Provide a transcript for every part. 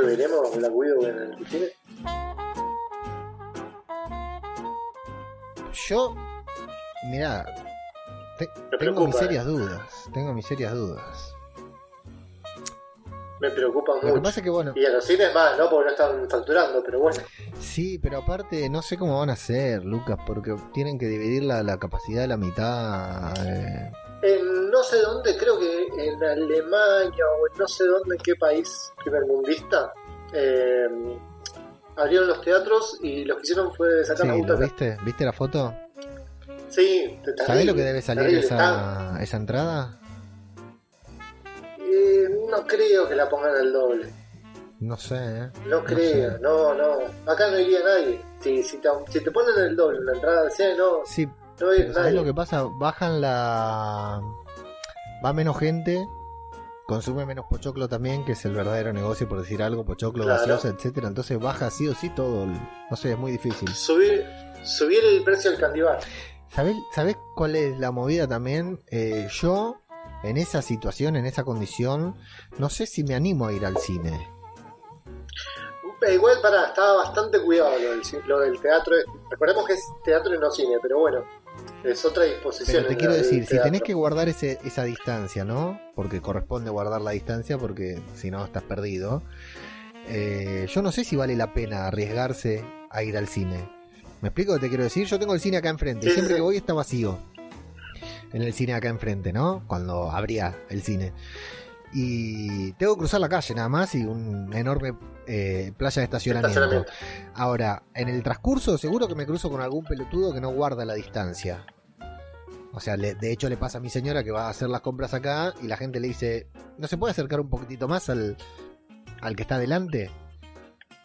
¿Qué veremos la Widow en el cine? Yo, te- Me tengo preocupa, mis serias eh. dudas. Tengo mis serias dudas. Me preocupa Lo que mucho. pasa es que, bueno, Y a los cines más, ¿no? Porque no están facturando, pero bueno. sí, pero aparte no sé cómo van a hacer, Lucas, porque tienen que dividir la, la capacidad de la mitad. eh. En no sé dónde, creo que en Alemania o en no sé dónde, en qué país primermundista, eh, abrieron los teatros y lo que hicieron fue sacar Sí, la ¿lo butaca. viste? ¿Viste la foto? Sí, ¿Sabés terrible, lo que debe salir esa, esa entrada? eh, no creo que la pongan al doble. No sé, ¿eh? No creo, sé. no, no. Acá no iría nadie. Si, si, te, si te ponen el doble la entrada cine, no, Sí, no va a ir pero ¿sabés nadie. lo que pasa? Bajan la... Va menos gente, consume menos pochoclo también, que es el verdadero negocio, por decir algo, pochoclo, Claro. gaseosa, etcétera Entonces baja sí o sí todo. el- No sé, es muy difícil. Subir, subir el precio del candibar. ¿Sabés, ¿Sabés cuál es la movida también? Eh, yo, en esa situación, en esa condición, no sé si me animo a ir al cine. Eh, Igual para, estaba bastante cuidado lo del, lo del teatro. Recordemos que es teatro y no cine, pero bueno, es otra disposición. Pero te quiero decir, si tenés que guardar ese, esa distancia, ¿no? Porque corresponde guardar la distancia, porque si no estás perdido. Eh, yo no sé si vale la pena arriesgarse a ir al cine. ¿Me explico lo que te quiero decir? Yo tengo el cine acá enfrente. y siempre sí. que voy está vacío. En el cine acá enfrente, ¿no? Cuando abría el cine. Y tengo que cruzar la calle nada más y un enorme eh, playa de estacionamiento. Estacionamiento. Ahora, en el transcurso seguro que me cruzo con algún pelotudo que no guarda la distancia. O sea, le- de hecho le pasa a mi señora que va a hacer las compras acá y la gente le dice, ¿no se puede acercar un poquitito más al, al que está adelante?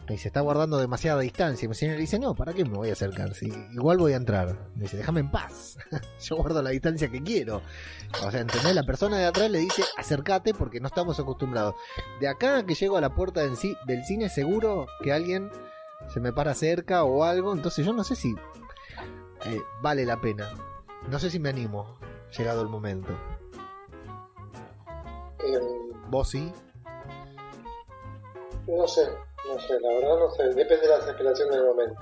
Me dice, está guardando demasiada distancia. Y mi señora le dice, no, ¿para qué me voy a acercar? Si igual voy a entrar. Me dice, déjame en paz. Yo guardo la distancia que quiero. O sea, ¿entendés? La persona de atrás le dice, acércate porque no estamos acostumbrados. De acá a que llego a la puerta del, ci- del cine, seguro que alguien se me para cerca o algo. Entonces yo no sé si eh, vale la pena. No sé si me animo, llegado el momento. Eh, ¿Vos sí? no sé, no sé, la verdad no sé. Depende de la desesperación del momento.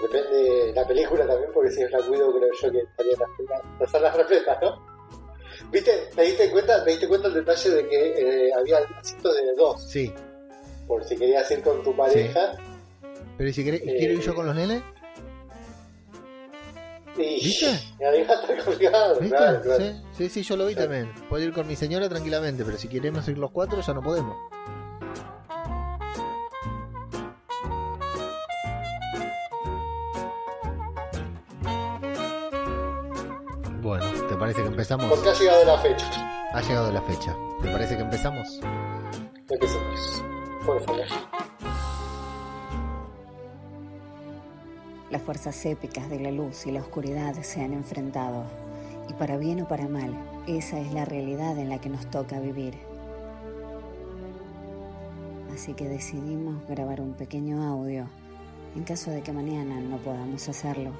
Depende de la película también, porque si es la cuido, creo yo que estaría las- las las salas repletas, ¿no? ¿Viste? ¿Te diste cuenta, te diste cuenta el detalle de que eh, había asientos de dos? Sí. Por si querías ir con tu pareja. Pero ¿y si querés- Eh, quiero ir yo con los nenes? Y ¿Viste? ahí va a estar colgado. ¿Viste? Claro, claro. Sí, sí, sí, yo lo vi Sí. también. Puedo ir con mi señora tranquilamente, pero si queremos ir los cuatro ya no podemos. Parece que empezamos? Porque ha llegado la fecha. Ha llegado la fecha. ¿Te parece que empezamos? Empecemos. Por favor. Las fuerzas épicas de la luz y la oscuridad se han enfrentado. Y para bien o para mal, esa es la realidad en la que nos toca vivir. Así que decidimos grabar un pequeño audio en caso de que mañana no podamos hacerlo.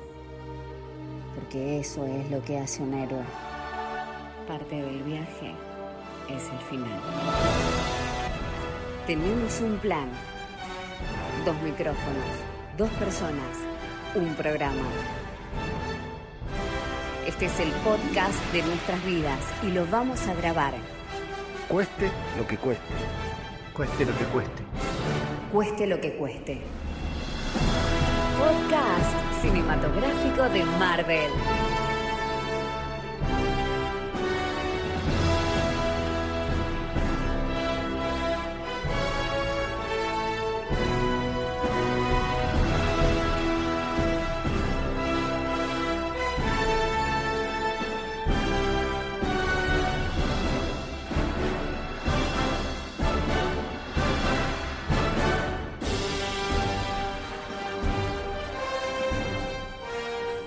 Porque eso es lo que hace un héroe. Parte del viaje es el final. Tenemos un plan. Dos micrófonos, dos personas, un programa. Este es el podcast de nuestras vidas y lo vamos a grabar. Cueste lo que cueste. Cueste lo que cueste. Cueste lo que cueste. Podcast cinematográfico de Marvel.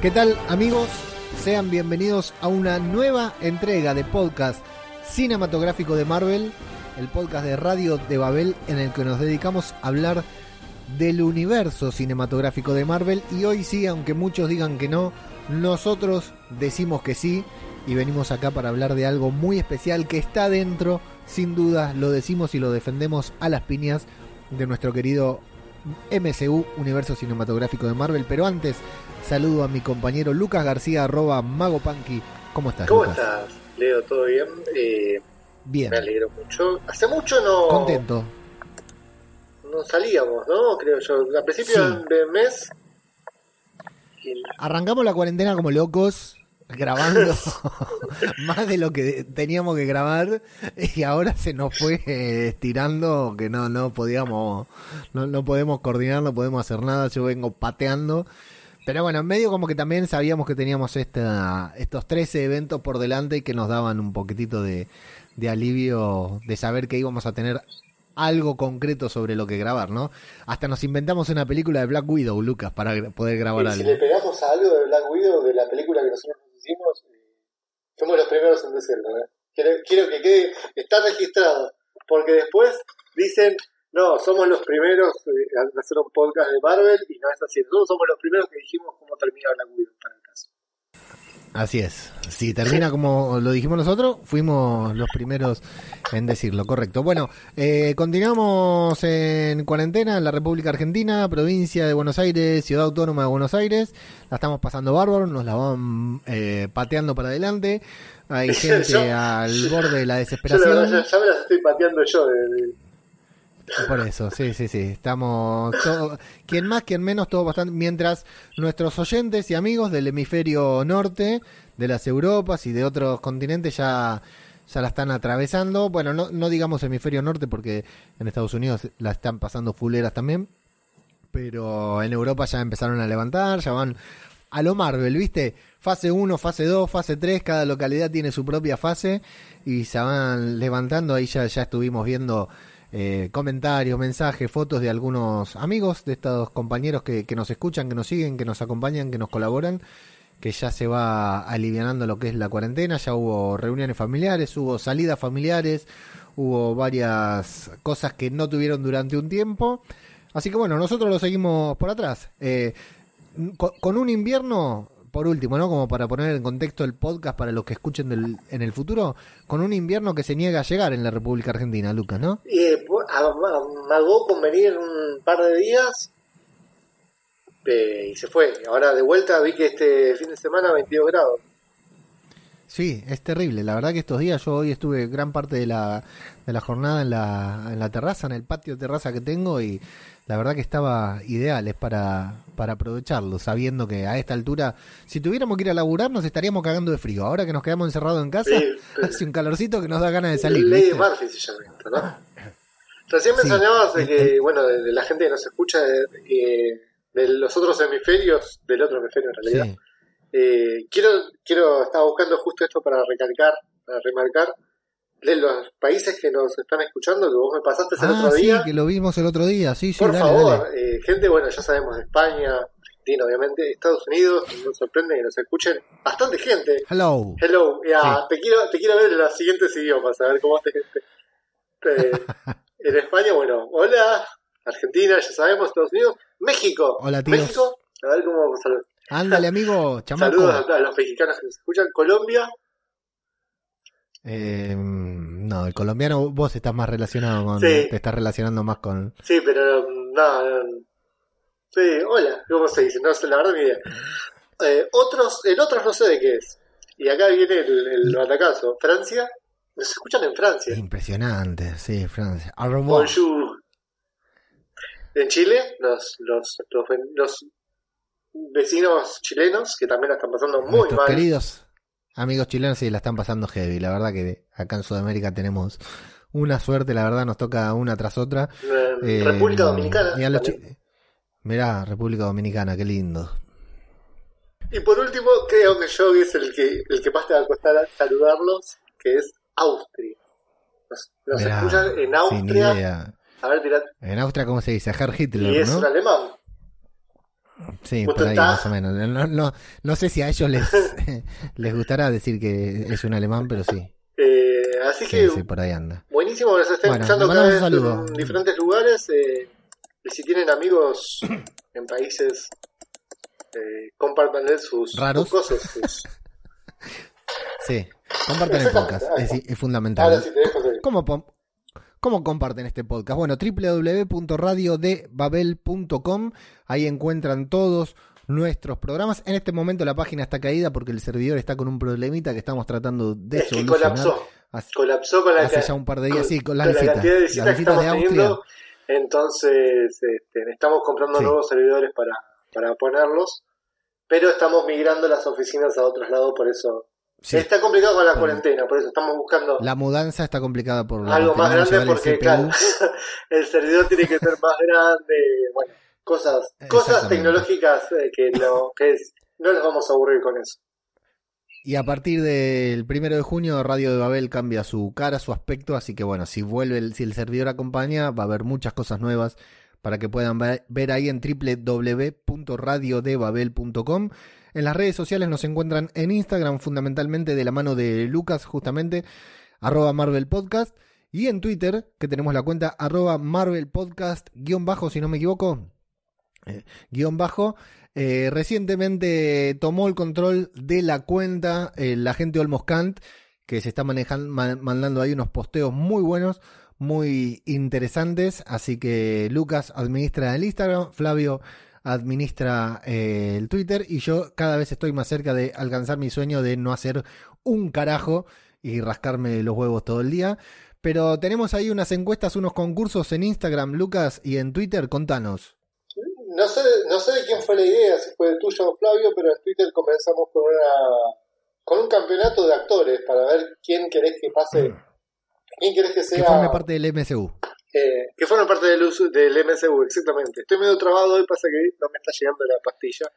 ¿Qué tal amigos? Sean bienvenidos a una nueva entrega de podcast cinematográfico de Marvel, el podcast de Radio de Babel en el que nos dedicamos a hablar del universo cinematográfico de Marvel y hoy sí, aunque muchos digan que no, nosotros decimos que sí y venimos acá para hablar de algo muy especial que está dentro, sin duda, lo decimos y lo defendemos a las piñas de nuestro querido MCU, Universo Cinematográfico de Marvel. Pero antes, saludo a mi compañero Lucas García, arroba Mago Punky. ¿Cómo estás? ¿Cómo Lucas? estás, Leo? ¿Todo bien? Eh, Bien, me alegro mucho. Hace mucho no, contento. no salíamos, ¿no? Creo yo. Al principio Sí. del mes. y- Arrancamos la cuarentena como locos, grabando más de lo que teníamos que grabar y ahora se nos fue eh, estirando que no no podíamos no, no podemos coordinar, no podemos hacer nada, yo vengo pateando. Pero bueno, en medio como que también sabíamos que teníamos esta, estos 13 eventos por delante y que nos daban un poquitito de, de alivio de saber que íbamos a tener algo concreto sobre lo que grabar, ¿no? Hasta nos inventamos una película de Black Widow, Lucas, para poder grabar y si algo. le pegamos a algo de Black Widow, de la película que nosotros hicimos, eh, fuimos los primeros en decirlo. ¿eh? Quiero, quiero que quede, está registrado, porque después dicen, no, somos los primeros eh, en hacer un podcast de Marvel y no es así. Nosotros somos los primeros que dijimos cómo termina Black Widow. Así es. Si termina como lo dijimos nosotros, fuimos los primeros en decirlo, correcto. Bueno, eh, continuamos en cuarentena en la República Argentina, provincia de Buenos Aires, ciudad autónoma de Buenos Aires. La estamos pasando bárbaro, nos la van eh, pateando para adelante. Hay gente Yo- al borde de la Yo desesperación. ya, ya me las estoy pateando yo. de- de- Por eso, sí, sí, sí. Estamos todo, quien más, quien menos, todo bastante. Mientras nuestros oyentes y amigos del hemisferio norte, de las Europas y de otros continentes ya, ya la están atravesando. Bueno, no, no digamos hemisferio norte porque en Estados Unidos la están pasando fuleras también. Pero en Europa ya empezaron a levantar, ya van a lo Marvel, ¿viste? Fase 1, fase 2, fase 3, cada localidad tiene su propia fase y se van levantando. Ahí ya, ya estuvimos viendo eh, comentarios, mensajes, fotos de algunos amigos, de estos compañeros que, que nos escuchan, que nos siguen, que nos acompañan, que nos colaboran, que ya se va alivianando lo que es la cuarentena, ya hubo reuniones familiares, hubo salidas familiares, hubo varias cosas que no tuvieron durante un tiempo. Así que bueno, nosotros lo seguimos por atrás. Eh, con, con un invierno, por último, ¿no? Como para poner en contexto el podcast para los que escuchen del- en el futuro, con un invierno que se niega a llegar en la República Argentina, Lucas, ¿no? Eh, amagó con venir un par de días eh, y se fue. Ahora de vuelta vi que este fin de semana 22 grados. Sí, es terrible. La verdad que estos días yo hoy estuve gran parte de la, de la jornada en la, en la terraza, en el patio terraza que tengo y la verdad que estaba ideal, es para, para aprovecharlo, sabiendo que a esta altura, si tuviéramos que ir a laburar, nos estaríamos cagando de frío. Ahora que nos quedamos encerrados en casa, Sí, hace un calorcito que nos da ganas de salir. De ¿viste? Murphy se llama esto, ¿no? Recién Sí. mencionabas de que, bueno, de, de la gente que nos escucha de, de los otros hemisferios, del otro hemisferio en realidad. Sí. Eh, quiero, quiero, estaba buscando justo esto para recalcar, para remarcar, de los países que nos están escuchando, que vos me pasaste el Ah, otro sí, día. que lo vimos el otro día. Sí, sí, Por dale, favor, dale. eh, gente, bueno, ya sabemos de España, Argentina, obviamente, Estados Unidos, nos sorprende que nos escuchen bastante gente. Hello. Hello, Sí. te quiero te quiero ver en los siguientes idiomas, a ver cómo te... te- te- en España, bueno, hola, Argentina, ya sabemos, Estados Unidos, México, Hola, tíos. México, a ver cómo sal- Ándale, amigo, chamaco. saludos a, los mexicanos que nos escuchan, Colombia, Eh, no, el colombiano, vos estás más relacionado con. Sí. Te estás relacionando más con. sí, pero no, no, sí, hola, ¿cómo se dice? No sé, la verdad ni idea. Eh, otros, el otros no sé de qué es, y acá viene el, el batacazo, Francia, nos escuchan en Francia. Impresionante, sí, Francia. Bonjour. En Chile, los, los vecinos chilenos, que también la están pasando muy Nuestros mal. queridos amigos chilenos sí la están pasando heavy. La verdad que acá en Sudamérica tenemos una suerte, la verdad nos toca una tras otra. Eh, República Dominicana. Mirá, República Dominicana, qué lindo. Y por último, creo que yo es el que, el que más te va a costar saludarlos, que es Austria. Nos, nos Mirá, escuchan en sin Austria. idea. A ver, tirad. En Austria, ¿cómo se dice? Herr Hitler, Y es ¿no? un alemán. Sí, por ahí más o menos. No, no, no sé si a ellos les, les gustará decir que es un alemán, pero sí. Eh, así Sí, que sí, por ahí anda. buenísimo nos estén Bueno, escuchando cada vez en diferentes lugares. eh, y si tienen amigos en países, eh, sus, Raros. sus cosas. sus- Sí, compartan el podcast, es, es fundamental. Ahora sí te dejo. ¿Cómo, ¿Cómo comparten este podcast? Bueno, www.radiodebabel.com, ahí encuentran todos nuestros programas. En este momento la página está caída porque el servidor está con un problemita que estamos tratando de Es que solucionar. colapsó. Hace, Colapsó con la, hace ya un par de días, con- sí, con las con la visitas. cantidad de visitas que visitas de estamos Austria. teniendo. Entonces, este, estamos comprando Sí. nuevos servidores para, para ponerlos. Pero estamos migrando las oficinas a otros lados, por eso. Sí, Está complicado con la Por- cuarentena, por eso estamos buscando la mudanza está complicada por la algo más grande el porque, claro, el servidor tiene que ser más grande. Bueno, cosas, cosas tecnológicas eh, que, no, que es- no les vamos a aburrir con eso. Y a partir del primero de junio, Radio de Babel cambia su cara, su aspecto, así que bueno, si vuelve, el, si el servidor acompaña, va a haber muchas cosas nuevas para que puedan ver, ver ahí en www.radiodebabel.com. En las redes sociales nos encuentran en Instagram, fundamentalmente de la mano de Lucas, justamente, arroba Marvel Podcast, y en Twitter, que tenemos la cuenta arroba Marvel Podcast, guion bajo, si no me equivoco, eh, guion bajo. Eh, recientemente tomó el control de la cuenta la gente Olmos Kant, que se está mandando ahí unos posteos muy buenos, muy interesantes. Así que Lucas administra el Instagram, Flavio administra eh, el Twitter y yo cada vez estoy más cerca de alcanzar mi sueño de no hacer un carajo y rascarme los huevos todo el día. Pero tenemos ahí unas encuestas, unos concursos en Instagram, Lucas, y en Twitter. Contanos. No sé, no sé de quién fue la idea, si fue de tuyo o Flavio, pero en Twitter comenzamos con una con un campeonato de actores para ver quién querés que pase, quién querés que Que sea, forme parte del MCU. Eh, que forme parte del, uso- del MCU, exactamente. Estoy medio trabado hoy, pasa que no me está llegando la pastilla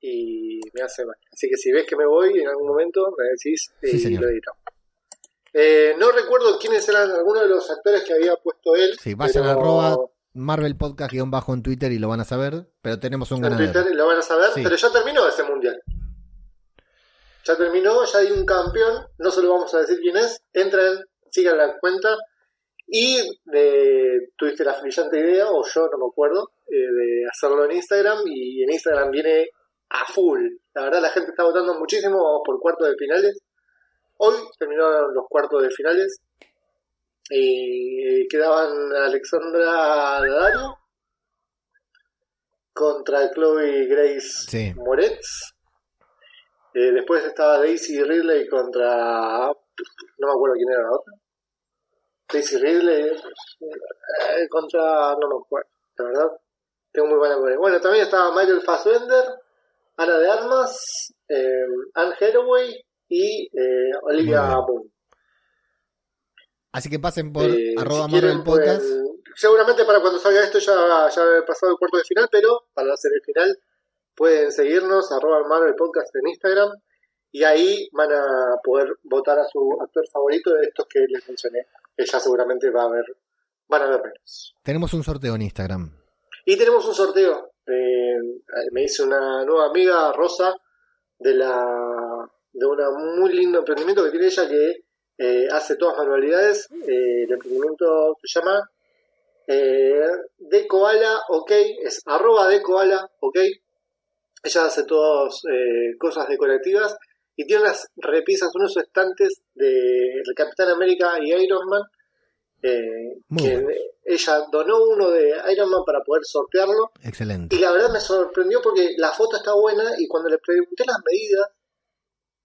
y me hace mal. Así que si ves que me voy en algún momento, me decís y Sí, lo editamos. Eh, no recuerdo quiénes eran algunos de los actores que había puesto él. Sí, vayan pero- a arroba Marvel Podcast guion bajo en Twitter y lo van a saber, pero tenemos un en ganador. Twitter lo van a saber, Sí. pero ya terminó ese mundial. Ya terminó, ya hay un campeón, no se lo vamos a decir quién es, entren, sigan la cuenta y eh, tuviste la brillante idea, o yo no me acuerdo, eh, de hacerlo en Instagram y en Instagram viene a full. La verdad la gente está votando muchísimo, vamos por cuartos de finales. Hoy terminaron los cuartos de finales y quedaban Alexandra Daddario contra Chloe Grace Sí. Moretz. Eh, después estaba Daisy Ridley contra. No me acuerdo quién era la otra. Daisy Ridley eh, contra. No me acuerdo, la verdad. Tengo muy buena memoria. Bueno, también estaba Michael Fassbender, Ana de Armas, eh, Anne Hathaway y eh, Olivia. Moon. Así que pasen por Eh, arroba si quieren, Marvel Podcast. seguramente para cuando salga esto ya, ya haber pasado el cuarto de final, pero para hacer el final pueden seguirnos, arroba Marvel Podcast en Instagram, y ahí van a poder votar a su actor favorito de estos que les mencioné, que ya seguramente va a haber, van a ver menos. Tenemos un sorteo en Instagram. Y tenemos un sorteo. eh, me dice una nueva amiga, Rosa, de la de un muy lindo emprendimiento que tiene ella que eh, hace todas manualidades. Eh, el emprendimiento se llama eh, de Koala, ok, es arroba de Koala, ok. Ella hace todas eh, cosas decorativas y tiene unas repisas, unos estantes de el Capitán América y Iron Man. eh, que ella donó uno de Iron Man para poder sortearlo Excelente. y la verdad me sorprendió porque la foto está buena y cuando le pregunté las medidas,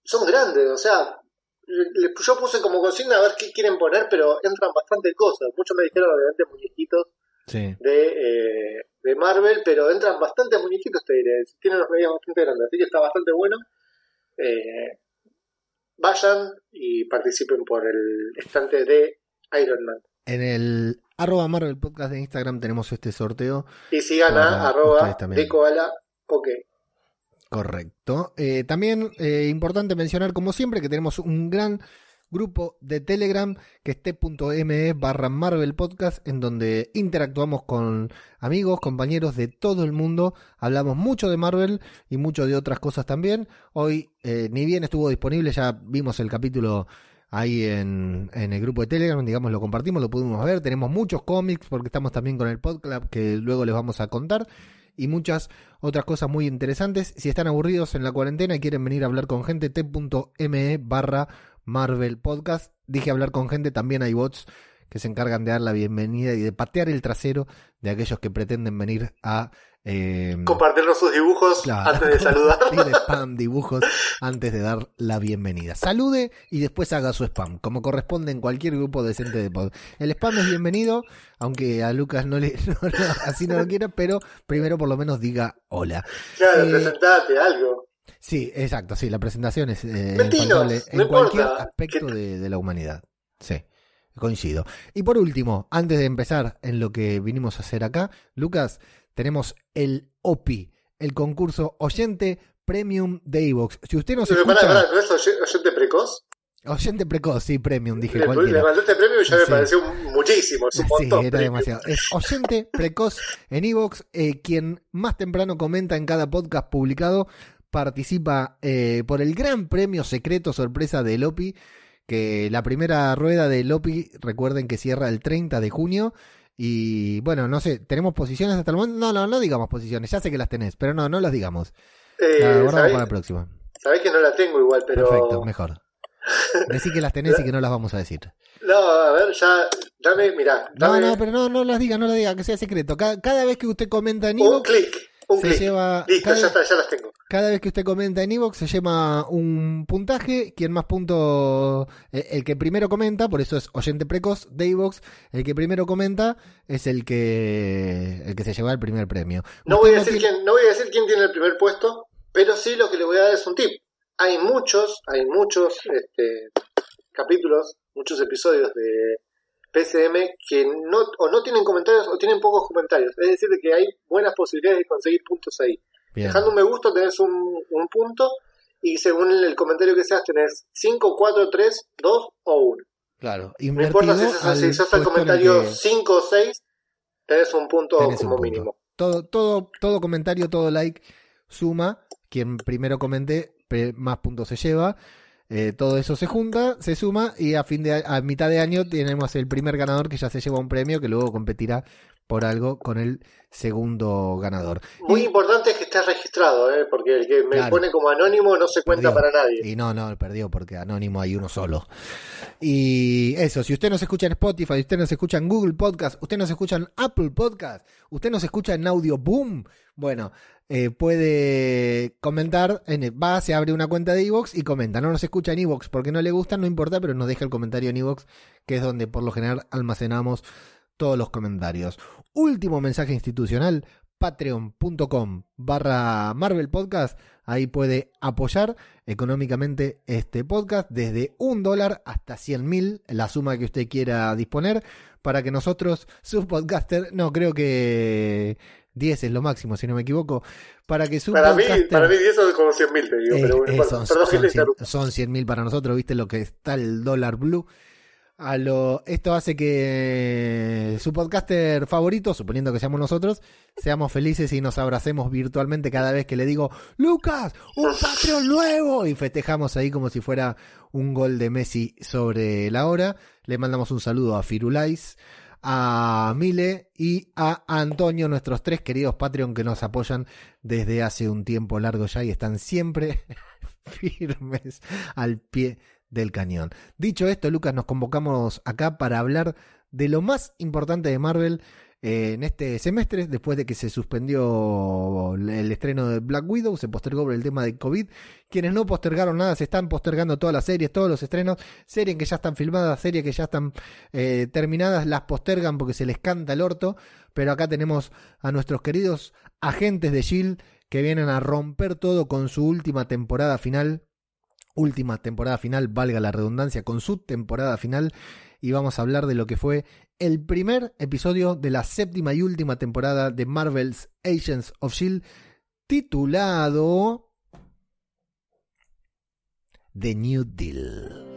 son grandes, o sea, le- yo puse como consigna a ver qué quieren poner, pero entran bastante cosas. Muchos me dijeron obviamente muñequitos Sí. de, eh, de Marvel, pero entran bastantes muñequitos, te diré. Tienen unas medidas bastante grandes, así que está bastante bueno. Eh, vayan y participen por el estante de Iron Man. En el arroba Marvel Podcast de Instagram tenemos este sorteo. Y sigan Para a arroba de koala, ok. Correcto. Eh, también eh, importante mencionar, como siempre, que tenemos un gran grupo de Telegram que es t.me barra Marvel Podcast, en donde interactuamos con amigos, compañeros de todo el mundo. Hablamos mucho de Marvel y mucho de otras cosas también. Hoy, eh, ni bien estuvo disponible, ya vimos el capítulo ahí en, en, el grupo de Telegram, digamos, lo compartimos, lo pudimos ver. Tenemos muchos cómics porque estamos también con el podcast que luego les vamos a contar y muchas otras cosas muy interesantes. Si están aburridos en la cuarentena y quieren venir a hablar con gente, t.me barra Marvel Podcast. Dije hablar con gente, también hay bots que se encargan de dar la bienvenida y de patear el trasero de aquellos que pretenden venir a eh, compartirnos sus dibujos antes de saludar. spam dibujos antes de dar la bienvenida. Salude y después haga su spam, como corresponde en cualquier grupo decente de pod. El spam es bienvenido, aunque a Lucas no le así no lo quiera, pero primero por lo menos diga hola. Claro, eh, presentate algo. Sí, exacto, sí, la presentación es eh, en cualquier aspecto de, de la humanidad. Sí coincido. Y por último, antes de empezar en lo que vinimos a hacer acá, Lucas, tenemos el OPI, el concurso Oyente Premium de Evox. Si usted no se escucha... ¿no es oyente precoz? Oyente precoz, sí, premium, dije le. Le mandaste premium y ya me pareció muchísimo, es un montón. Sí, era demasiado. Es oyente precoz en Evox, eh, quien más temprano comenta en cada podcast publicado, participa eh, por el gran premio secreto sorpresa del OPI, que la primera rueda del OPI, recuerden que cierra el 30 de junio, y bueno, no sé, ¿tenemos posiciones hasta el momento? No, no, no digamos posiciones, ya sé que las tenés, pero no, no las digamos. Eh, la guardamos para la próxima. Sabés que no la tengo igual, pero. Perfecto, mejor. Decí que las tenés y que no las vamos a decir. No, a ver, ya, dame, mirá. No, no, pero no, no las diga, no las diga, que sea secreto. Cada, cada vez que usted comenta en Un clic, un se lleva. Listo, cada, ya está, ya las tengo. cada vez que usted comenta en Evox se lleva un puntaje. Quien más puntos. eh, el que primero comenta, por eso es oyente precoz de Evox. El que primero comenta es el que. El que se lleva el primer premio. No voy, a decir tiene- quién, no voy a decir quién tiene el primer puesto, pero sí lo que le voy a dar es un tip. Hay muchos, hay muchos este, capítulos, muchos episodios de PCM que no, o no tienen comentarios o tienen pocos comentarios. Es decir, de que hay buenas posibilidades de conseguir puntos ahí. Bien. Dejando un me gusta tenés un, un punto y según el, comentario que seas tenés 5, 4, 3, 2 o 1. Claro, No importa si sos, si sos el comentario que 5 o 6, tenés un punto tenés un como punto. mínimo. Todo, todo, todo comentario, todo like suma. Quien primero comente, más puntos se lleva. Eh, todo eso se junta, se suma y a fin de a mitad de año tenemos el primer ganador que ya se lleva un premio que luego competirá por algo con el segundo ganador. Muy Y- importante es que estés registrado, ¿eh? porque el que me Claro. pone como anónimo no se cuenta Perdió. para nadie. Y no, no, perdió porque anónimo hay uno solo. Y eso, si usted nos escucha en Spotify, usted nos escucha en Google Podcast, usted nos escucha en Apple Podcast, usted nos escucha en Audio Boom, bueno, eh, puede comentar, en va, se abre una cuenta de Evox y comenta. No nos escucha en Evox porque no le gusta, no importa, pero nos deja el comentario en Evox, que es donde por lo general almacenamos todos los comentarios. Último mensaje institucional, patreon.com barra Marvel Podcast. Ahí puede apoyar económicamente este podcast desde un dólar hasta 100 mil, la suma que usted quiera disponer, para que nosotros, sus podcaster, no, creo que 10 es lo máximo, si no me equivoco, para que su Para mí, podcaster- para mí eso es como 100 mil, te digo. eh, pero bueno, eh, son, perdón que son te 100 interrumpa. son 100 mil para nosotros, viste lo que está el dólar blue. Esto hace que su podcaster favorito, suponiendo que seamos nosotros, seamos felices y nos abracemos virtualmente cada vez que le digo, Lucas, un Patreon nuevo, y festejamos ahí como si fuera un gol de Messi sobre la hora. Le mandamos un saludo a Firulais, a Mile y a Antonio, nuestros tres queridos Patreon que nos apoyan desde hace un tiempo largo ya y están siempre firmes al pie del cañón. Dicho esto, Lucas, nos convocamos acá para hablar de lo más importante de Marvel eh, en este semestre, después de que se suspendió el estreno de Black Widow, se postergó por el tema de COVID. Quienes no postergaron nada, se están postergando todas las series, todos los estrenos, series que ya están filmadas, series que ya están eh, terminadas, las postergan porque se les canta el orto. Pero acá tenemos a nuestros queridos agentes de Shield que vienen a romper todo con su última temporada final. Última temporada final, valga la redundancia, con su temporada final. Y vamos a hablar de lo que fue el primer episodio de la séptima y última temporada de Marvel's Agents of Shield, titulado The New Deal.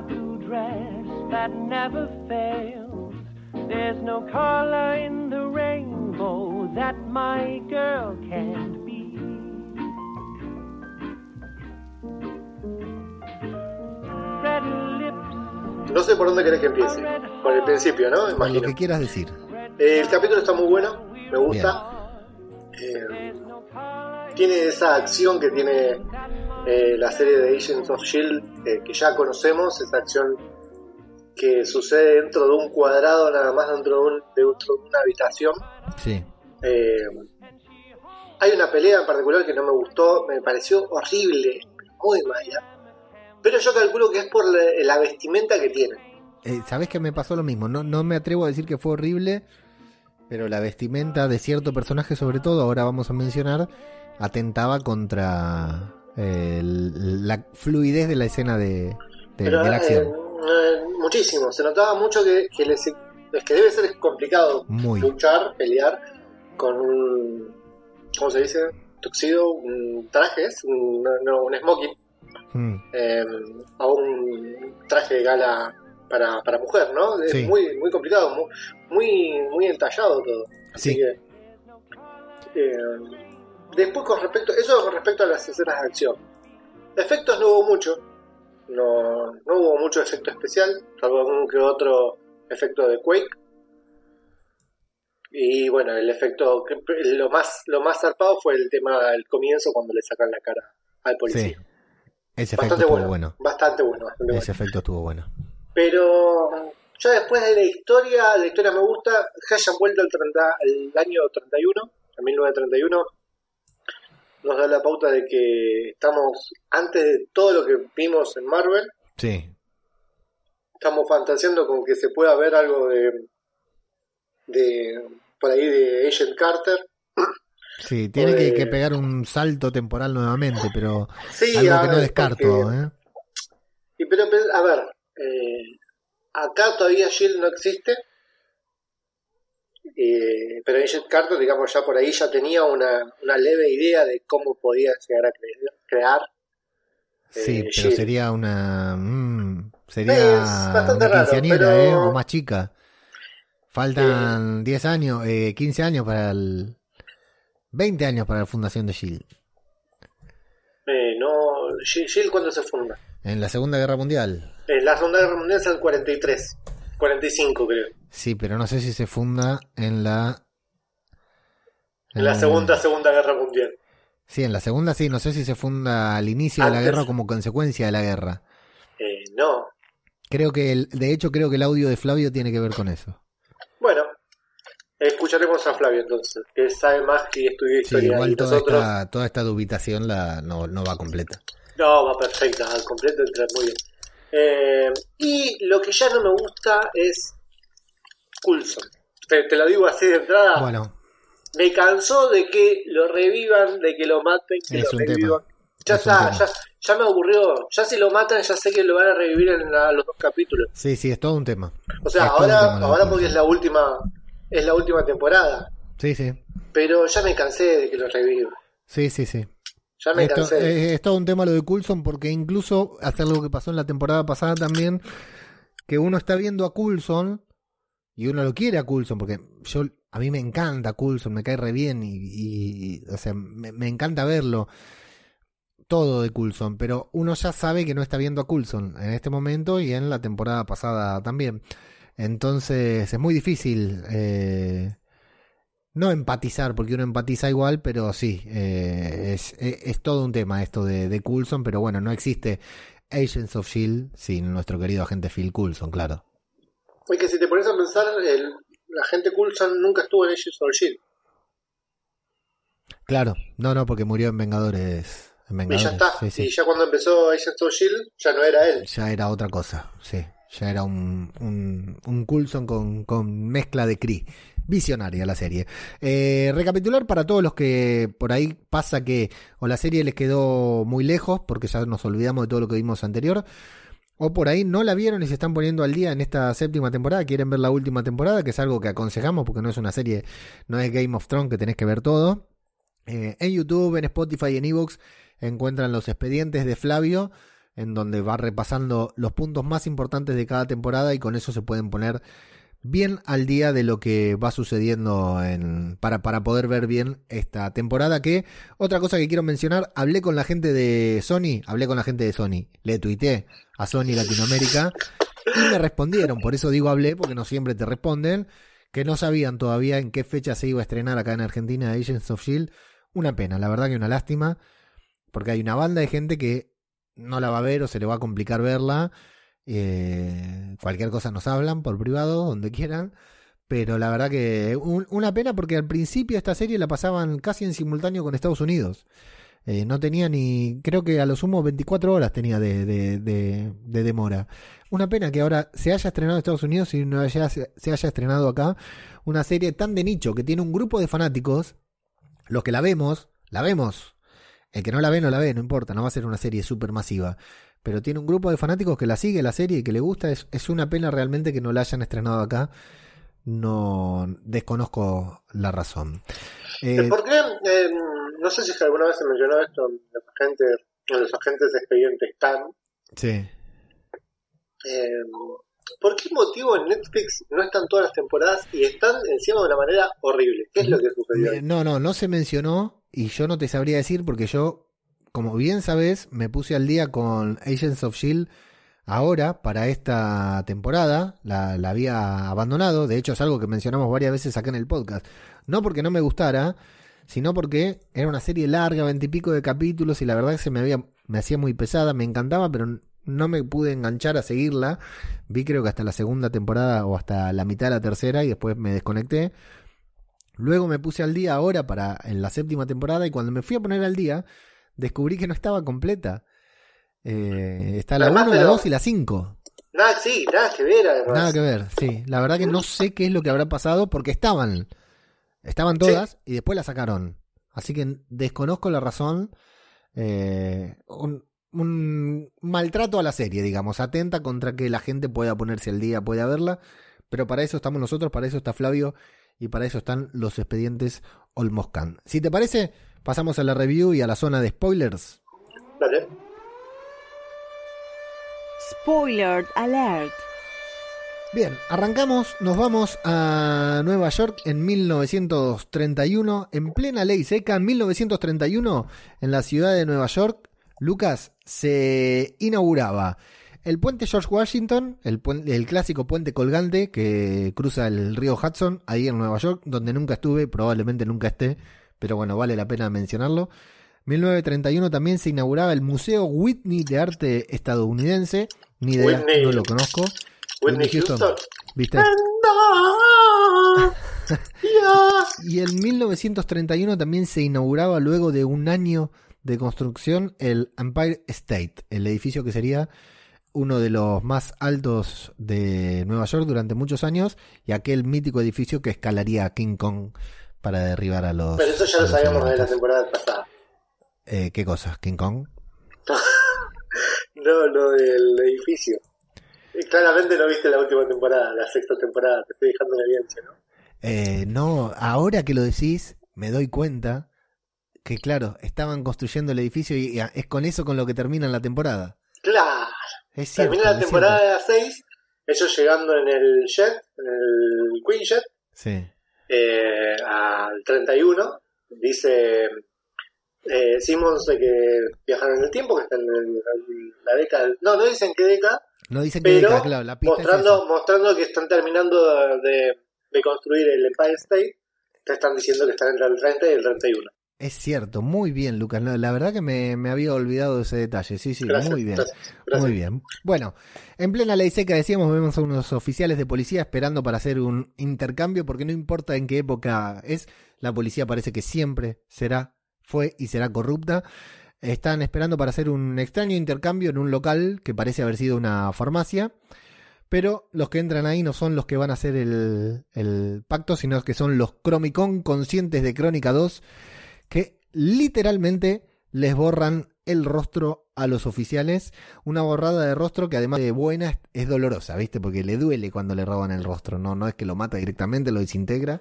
Dress that never fails. There's no color in the rainbow that my girl can't be. Red lips, No sé por dónde querés que empiece. Por el principio, ¿no? Con lo Imagino. que quieras decir. Eh, el capítulo está muy bueno, me gusta. Eh, tiene esa acción que tiene eh, la serie de Agents of Shield eh, que ya conocemos, esa acción que sucede dentro de un cuadrado, nada más dentro de, un- dentro de una habitación. Sí. Eh, hay una pelea en particular que no me gustó, me pareció horrible, muy mala. Pero yo calculo que es por la, la vestimenta que tiene. ¿Sabés que me pasó lo mismo? No, no me atrevo a decir que fue horrible, pero la vestimenta de cierto personaje, sobre todo, ahora vamos a mencionar, atentaba contra eh, la fluidez de la escena de, de- Pero, de la acción. eh, eh, muchísimo, se notaba mucho que, que les- es que debe ser complicado Muy. luchar, pelear con un, ¿cómo se dice? Tuxido, un traje, un, no, un smoking, Mm, eh, a un traje de gala para, para mujer, ¿no? Es muy, muy complicado, mu- muy, muy entallado todo. Así Sí. que, eh, después con respecto, eso con respecto a las escenas de acción. Efectos no hubo mucho, no, no hubo mucho efecto especial, salvo algún que otro efecto de Quake. Y bueno, el efecto, lo más, lo más zarpado fue el tema del comienzo cuando le sacan la cara al sí. policía. Ese efecto Bastante estuvo bueno, bueno. Bastante bueno, bastante Ese efecto estuvo bueno. bueno. Pero ya después de la historia, la historia me gusta, que hayan vuelto al, 30 al año 31, a 1931, nos da la pauta de que estamos, antes de todo lo que vimos en Marvel, Sí. estamos fantaseando con que se pueda ver algo de, de por ahí de Agent Carter. Sí, tiene que, pegar un salto temporal nuevamente, pero Sí, algo que no descarto. porque- ¿eh? Y pero, pero, a ver, eh, acá todavía Shield no existe. Eh, pero Agent Carter, digamos, ya por ahí ya tenía una, una leve idea de cómo podía llegar a cre- crear. Sí, eh, pero sería una. mm, sería Es bastante una raro, quinceañera, pero- ¿eh? O más chica. Faltan 10 años, eh, 15 años para el. 20 años para la fundación de Shield. Eh, no, Shi- Shield cuando se funda. En la Segunda Guerra Mundial. En la Segunda Guerra Mundial es el 43, 45 creo. Sí, pero no sé si se funda en la. En la eh, Segunda Segunda Guerra Mundial. Sí, en la segunda sí, no sé si se funda al inicio de la guerra o como consecuencia de la guerra. Eh, no. Creo que, el, de hecho, creo que el audio de Flavio tiene que ver con eso. Bueno, escucharemos a Flavio entonces, que sabe más que estudió Sí, historia. y igual toda nosotros... esta, toda esta dubitación la, no, no va completa. No, va perfecta, al completo entra muy bien. Eh, y lo que ya no me gusta es Coulson. Te, te lo digo así de entrada. Bueno, Me cansó de que lo revivan, de que lo maten, que Es lo un revivan. tema. Ya Es está, ya, ya me aburrió. Ya si lo matan, ya sé que lo van a revivir en la- los dos capítulos. sí, sí, es todo un tema. O sea, Es ahora, tema ahora porque es la última, es la última temporada. Sí, sí, Pero ya me cansé de que lo revivan. sí, sí, sí. Ya me Esto- cansé. es todo un tema lo de Coulson porque incluso hace algo que pasó en la temporada pasada también, que uno está viendo a Coulson y uno lo quiere a Coulson porque yo a mí me encanta Coulson, me cae re bien y, y- o sea, me, me encanta verlo todo de Coulson, pero uno ya sabe que no está viendo a Coulson en este momento y en la temporada pasada también. Entonces es muy difícil eh, no empatizar, porque uno empatiza igual, pero sí, eh, es, es- es todo un tema esto de, de Coulson, pero bueno, no existe Agents of Shield sin nuestro querido agente Phil Coulson, claro. Es que si te pones a pensar, el, la gente Coulson nunca estuvo en Agents of Shield. Claro, no, no, porque murió en Vengadores. En Y ya está. sí, sí. Y ya cuando empezó Agents of Shield, ya no era él. Ya era otra cosa, sí. Ya era un, un, un Coulson con, con mezcla de Kree. Visionaria la serie. Eh, recapitular para todos los que por ahí pasa que o la serie les quedó muy lejos porque ya nos olvidamos de todo lo que vimos anterior. O por ahí no la vieron y se están poniendo al día en esta séptima temporada. Quieren ver la última temporada, que es algo que aconsejamos porque no es una serie, no es Game of Thrones que tenés que ver todo. Eh, en YouTube, en Spotify, en Evox encuentran los expedientes de Flavio en donde va repasando los puntos más importantes de cada temporada y con eso se pueden poner bien al día de lo que va sucediendo en, para, para poder ver bien esta temporada. Que otra cosa que quiero mencionar, hablé con la gente de Sony, hablé con la gente de Sony, le tuité a Sony Latinoamérica y me respondieron, por eso digo hablé, porque no siempre te responden, que no sabían todavía en qué fecha se iba a estrenar acá en Argentina Agents of Shield. Una pena, la verdad que una lástima, porque hay una banda de gente que no la va a ver o se le va a complicar verla. Eh, cualquier cosa nos hablan por privado, donde quieran. Pero la verdad que un- una pena porque al principio esta serie la pasaban casi en simultáneo con Estados Unidos. Eh, no tenía ni, creo que a lo sumo 24 horas tenía de, de, de- de demora. Una pena que ahora se haya estrenado en Estados Unidos y no haya, se haya estrenado acá una serie tan de nicho que tiene un grupo de fanáticos. Los que la vemos, la vemos. El que no la ve, no la ve, no importa, no va a ser una serie súper masiva. Pero tiene un grupo de fanáticos que la sigue la serie y que le gusta. Es, es una pena realmente que no la hayan estrenado acá. No desconozco la razón. Eh, ¿Por qué? Eh, no sé si alguna vez se mencionó esto en los agentes, en los agentes de expediente están. sí. Eh, ¿Por qué motivo en Netflix no están todas las temporadas y están encima de una manera horrible? ¿Qué es lo que sucedió? Me- No, no, no se mencionó y yo no te sabría decir porque yo, como bien sabes, me puse al día con Agents of Shield ahora para esta temporada. La, la había abandonado, de hecho es algo que mencionamos varias veces acá en el podcast. No porque no me gustara, sino porque era una serie larga, veintipico de capítulos y la verdad que se me había, me hacía muy pesada, me encantaba, pero no me pude enganchar a seguirla. Vi creo que hasta la segunda temporada o hasta la mitad de la tercera y después me desconecté. Luego me puse al día ahora para en la séptima temporada y cuando me fui a poner al día descubrí que no estaba completa. Eh, está la Además, 1, la pero- 2 y la 5. Nada, sí, nada que ver además. Nada que ver, sí. La verdad que no sé qué es lo que habrá pasado porque estaban. Estaban todas y después la sacaron. Así que desconozco la razón. Eh, un, un maltrato a la serie, digamos. Atenta contra que la gente pueda ponerse al día, pueda verla. Pero para eso estamos nosotros, para eso está Flavio y para eso están los expedientes Olmoscan. Si te parece, pasamos a la review y a la zona de spoilers. Dale. Spoiler alert. Bien, arrancamos, nos vamos a Nueva York en 1931, en plena ley seca, en 1931, en la ciudad de Nueva York, Lucas, se inauguraba el puente George Washington, el, el clásico puente colgante que cruza el río Hudson, ahí en Nueva York, donde nunca estuve, probablemente nunca esté, pero bueno, vale la pena mencionarlo. 1931 también se inauguraba el Museo Whitney de Arte Estadounidense, ni idea, Whitney. no lo conozco. Whitney Houston. ¿Viste? Y en 1931 también se inauguraba luego de un año de construcción el Empire State, el edificio que sería uno de los más altos de Nueva York durante muchos años y aquel mítico edificio que escalaría King Kong para derribar a los... Pero eso ya lo sabíamos de la temporada pasada. Eh, ¿Qué cosas? ¿King Kong? No, lo del edificio. Y claramente no viste la última temporada, la sexta temporada. Te estoy dejando en evidencia, ¿no? Eh, no, ahora que lo decís, me doy cuenta que, claro, estaban construyendo el edificio y y es con eso con lo que terminan la temporada. Claro. Es cierto, Termina la temporada 6, ellos llegando en el jet, en el Queen Jet. Sí. Eh, al 31. Dice eh, Simmons de que viajaron en el tiempo, que están en, en la década. del- No, no dicen qué década, No dicen que pero deca, claro, la pista es mostrando, mostrando que están terminando de, de construir el Empire State. Te están diciendo que están entre el 30 y el 31. Es cierto, muy bien, Lucas. No, La verdad que me, me había olvidado de ese detalle. Sí, sí, Gracias, muy bien. gracias, gracias. Muy bien. Bueno, en plena ley seca decíamos, vemos a unos oficiales de policía esperando para hacer un intercambio, porque no importa en qué época es, la policía parece que siempre será, fue y será corrupta. Están esperando para hacer un extraño intercambio en un local que parece haber sido una farmacia. Pero los que entran ahí no son los que van a hacer el, el pacto, sino que son los Cromicon conscientes de Crónica 2, que literalmente les borran el rostro a los oficiales. Una borrada de rostro que además de buena es, dolorosa, ¿viste? Porque le duele cuando le roban el rostro. No, no es que lo mata directamente, lo desintegra.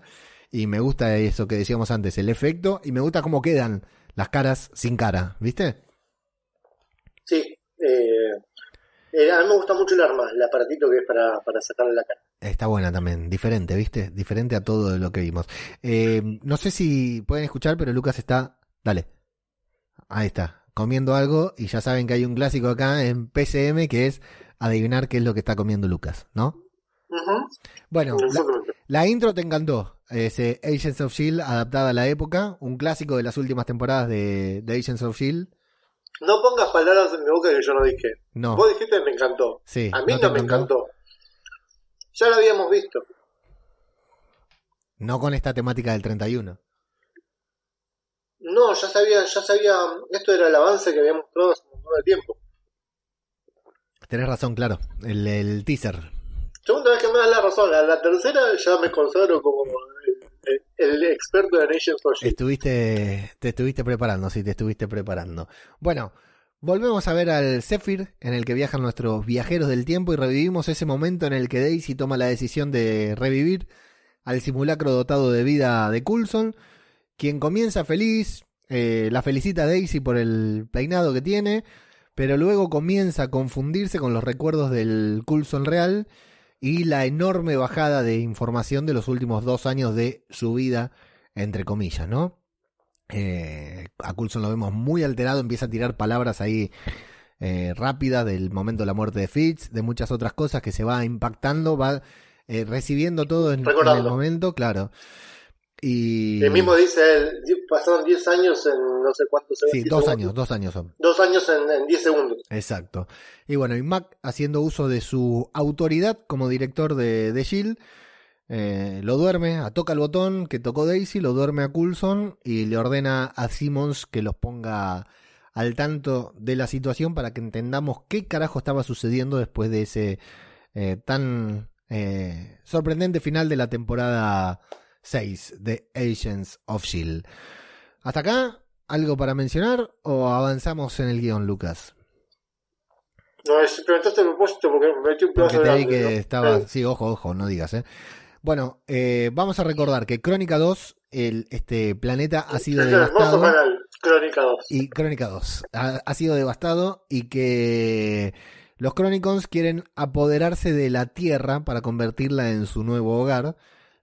Y me gusta eso que decíamos antes, el efecto. Y me gusta cómo quedan las caras sin cara, ¿viste? Sí, Eh, eh, a mí me gusta mucho el arma, el aparatito que es para, para sacarle la cara. Está buena también, diferente, ¿viste? Diferente a todo lo que vimos. Eh, no sé si pueden escuchar, pero Lucas está... Dale. Ahí está, comiendo algo y ya saben que hay un clásico acá en PCM que es adivinar qué es lo que está comiendo Lucas, ¿no? Bueno, la, intro te encantó. Ese Agents of Shield adaptada a la época, un clásico de las últimas temporadas de, de Agents of Shield. No pongas palabras en mi boca que yo no dije. No, Vos dijiste me encantó. sí. A mí ¿no me encantó. Ya lo habíamos visto. No con esta temática del 31. No, ya sabía, ya sabía, esto era el avance que había mostrado hace un montón de tiempo. Tenés razón, claro. El, el teaser. Segunda vez que me das la razón, a la tercera ya me consagro como el, experto de of Shield. Estuviste, te estuviste preparando, sí, te estuviste preparando. Bueno, volvemos a ver al Zephyr, en el que viajan nuestros viajeros del tiempo y revivimos ese momento en el que Daisy toma la decisión de revivir al simulacro dotado de vida de Coulson, quien comienza feliz, eh, la felicita a Daisy por el peinado que tiene, pero luego comienza a confundirse con los recuerdos del Coulson real y la enorme bajada de información de los últimos dos años de su vida, entre comillas, ¿no? Eh, a Coulson lo vemos muy alterado, empieza a tirar palabras ahí eh, rápidas del momento de la muerte de Fitz, de muchas otras cosas que se va impactando, va eh, recibiendo todo en, en el momento, claro. Y El mismo dice él, pasaron 10 años en no sé cuántos sí, 10 dos segundos. años, dos años son. Dos años en, en 10 segundos. Exacto. Y bueno, y Mac haciendo uso de su autoridad como director de, de Shield, eh, lo duerme, toca el botón que tocó Daisy, lo duerme a Coulson y le ordena a Simmons que los ponga al tanto de la situación para que entendamos qué carajo estaba sucediendo después de ese eh, tan eh, sorprendente final de la temporada 6 de Agents of Shield. Hasta acá, ¿algo para mencionar o avanzamos en el guion, Lucas? No, es- preguntaste a propósito porque me metí un Porque pedazo te de vi hambre, que ¿no? estaba. Eh, Sí, ojo, ojo, no digas, ¿eh? Bueno, eh, vamos a recordar que Crónica 2, el, este planeta ha sido es devastado. canal, Crónica 2. Y Crónica 2 ha, ha sido devastado y que los Chronicons quieren apoderarse de la Tierra para convertirla en su nuevo hogar.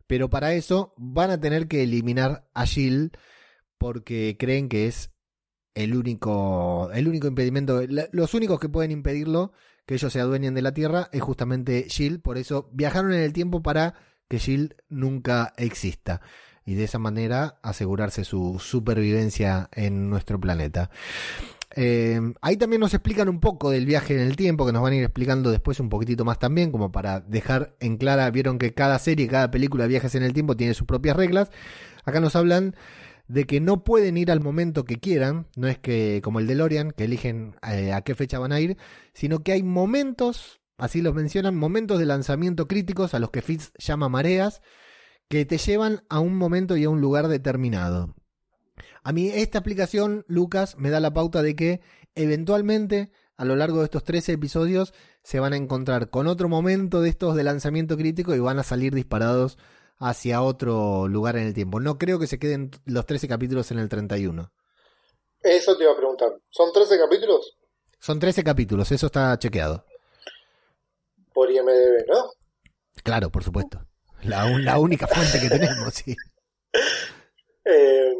Pero para eso van a tener que eliminar a Shield porque creen que es el único, el único impedimento, los únicos que pueden impedirlo que ellos se adueñen de la Tierra es justamente Shield, por eso viajaron en el tiempo para que Shield nunca exista. Y de esa manera asegurarse su supervivencia en nuestro planeta. Eh, ahí también nos explican un poco del viaje en el tiempo, que nos van a ir explicando después un poquitito más también, como para dejar en clara, vieron que cada serie, cada película de viajes en el tiempo tiene sus propias reglas. Acá nos hablan de que no pueden ir al momento que quieran, no es que como el DeLorean, que eligen eh, a qué fecha van a ir, sino que hay momentos, así los mencionan, momentos de lanzamiento críticos a los que Fitz llama mareas, que te llevan a un momento y a un lugar determinado. A mí esta aplicación, Lucas, me da la pauta de que eventualmente a lo largo de estos 13 episodios se van a encontrar con otro momento de estos de lanzamiento crítico y van a salir disparados hacia otro lugar en el tiempo. No creo que se queden los 13 capítulos en el 31. Eso te iba a preguntar. ¿Son 13 capítulos? Son 13 capítulos, eso está chequeado. Por IMDB, ¿no? Claro, por supuesto. La, la única fuente que tenemos, sí. Eh,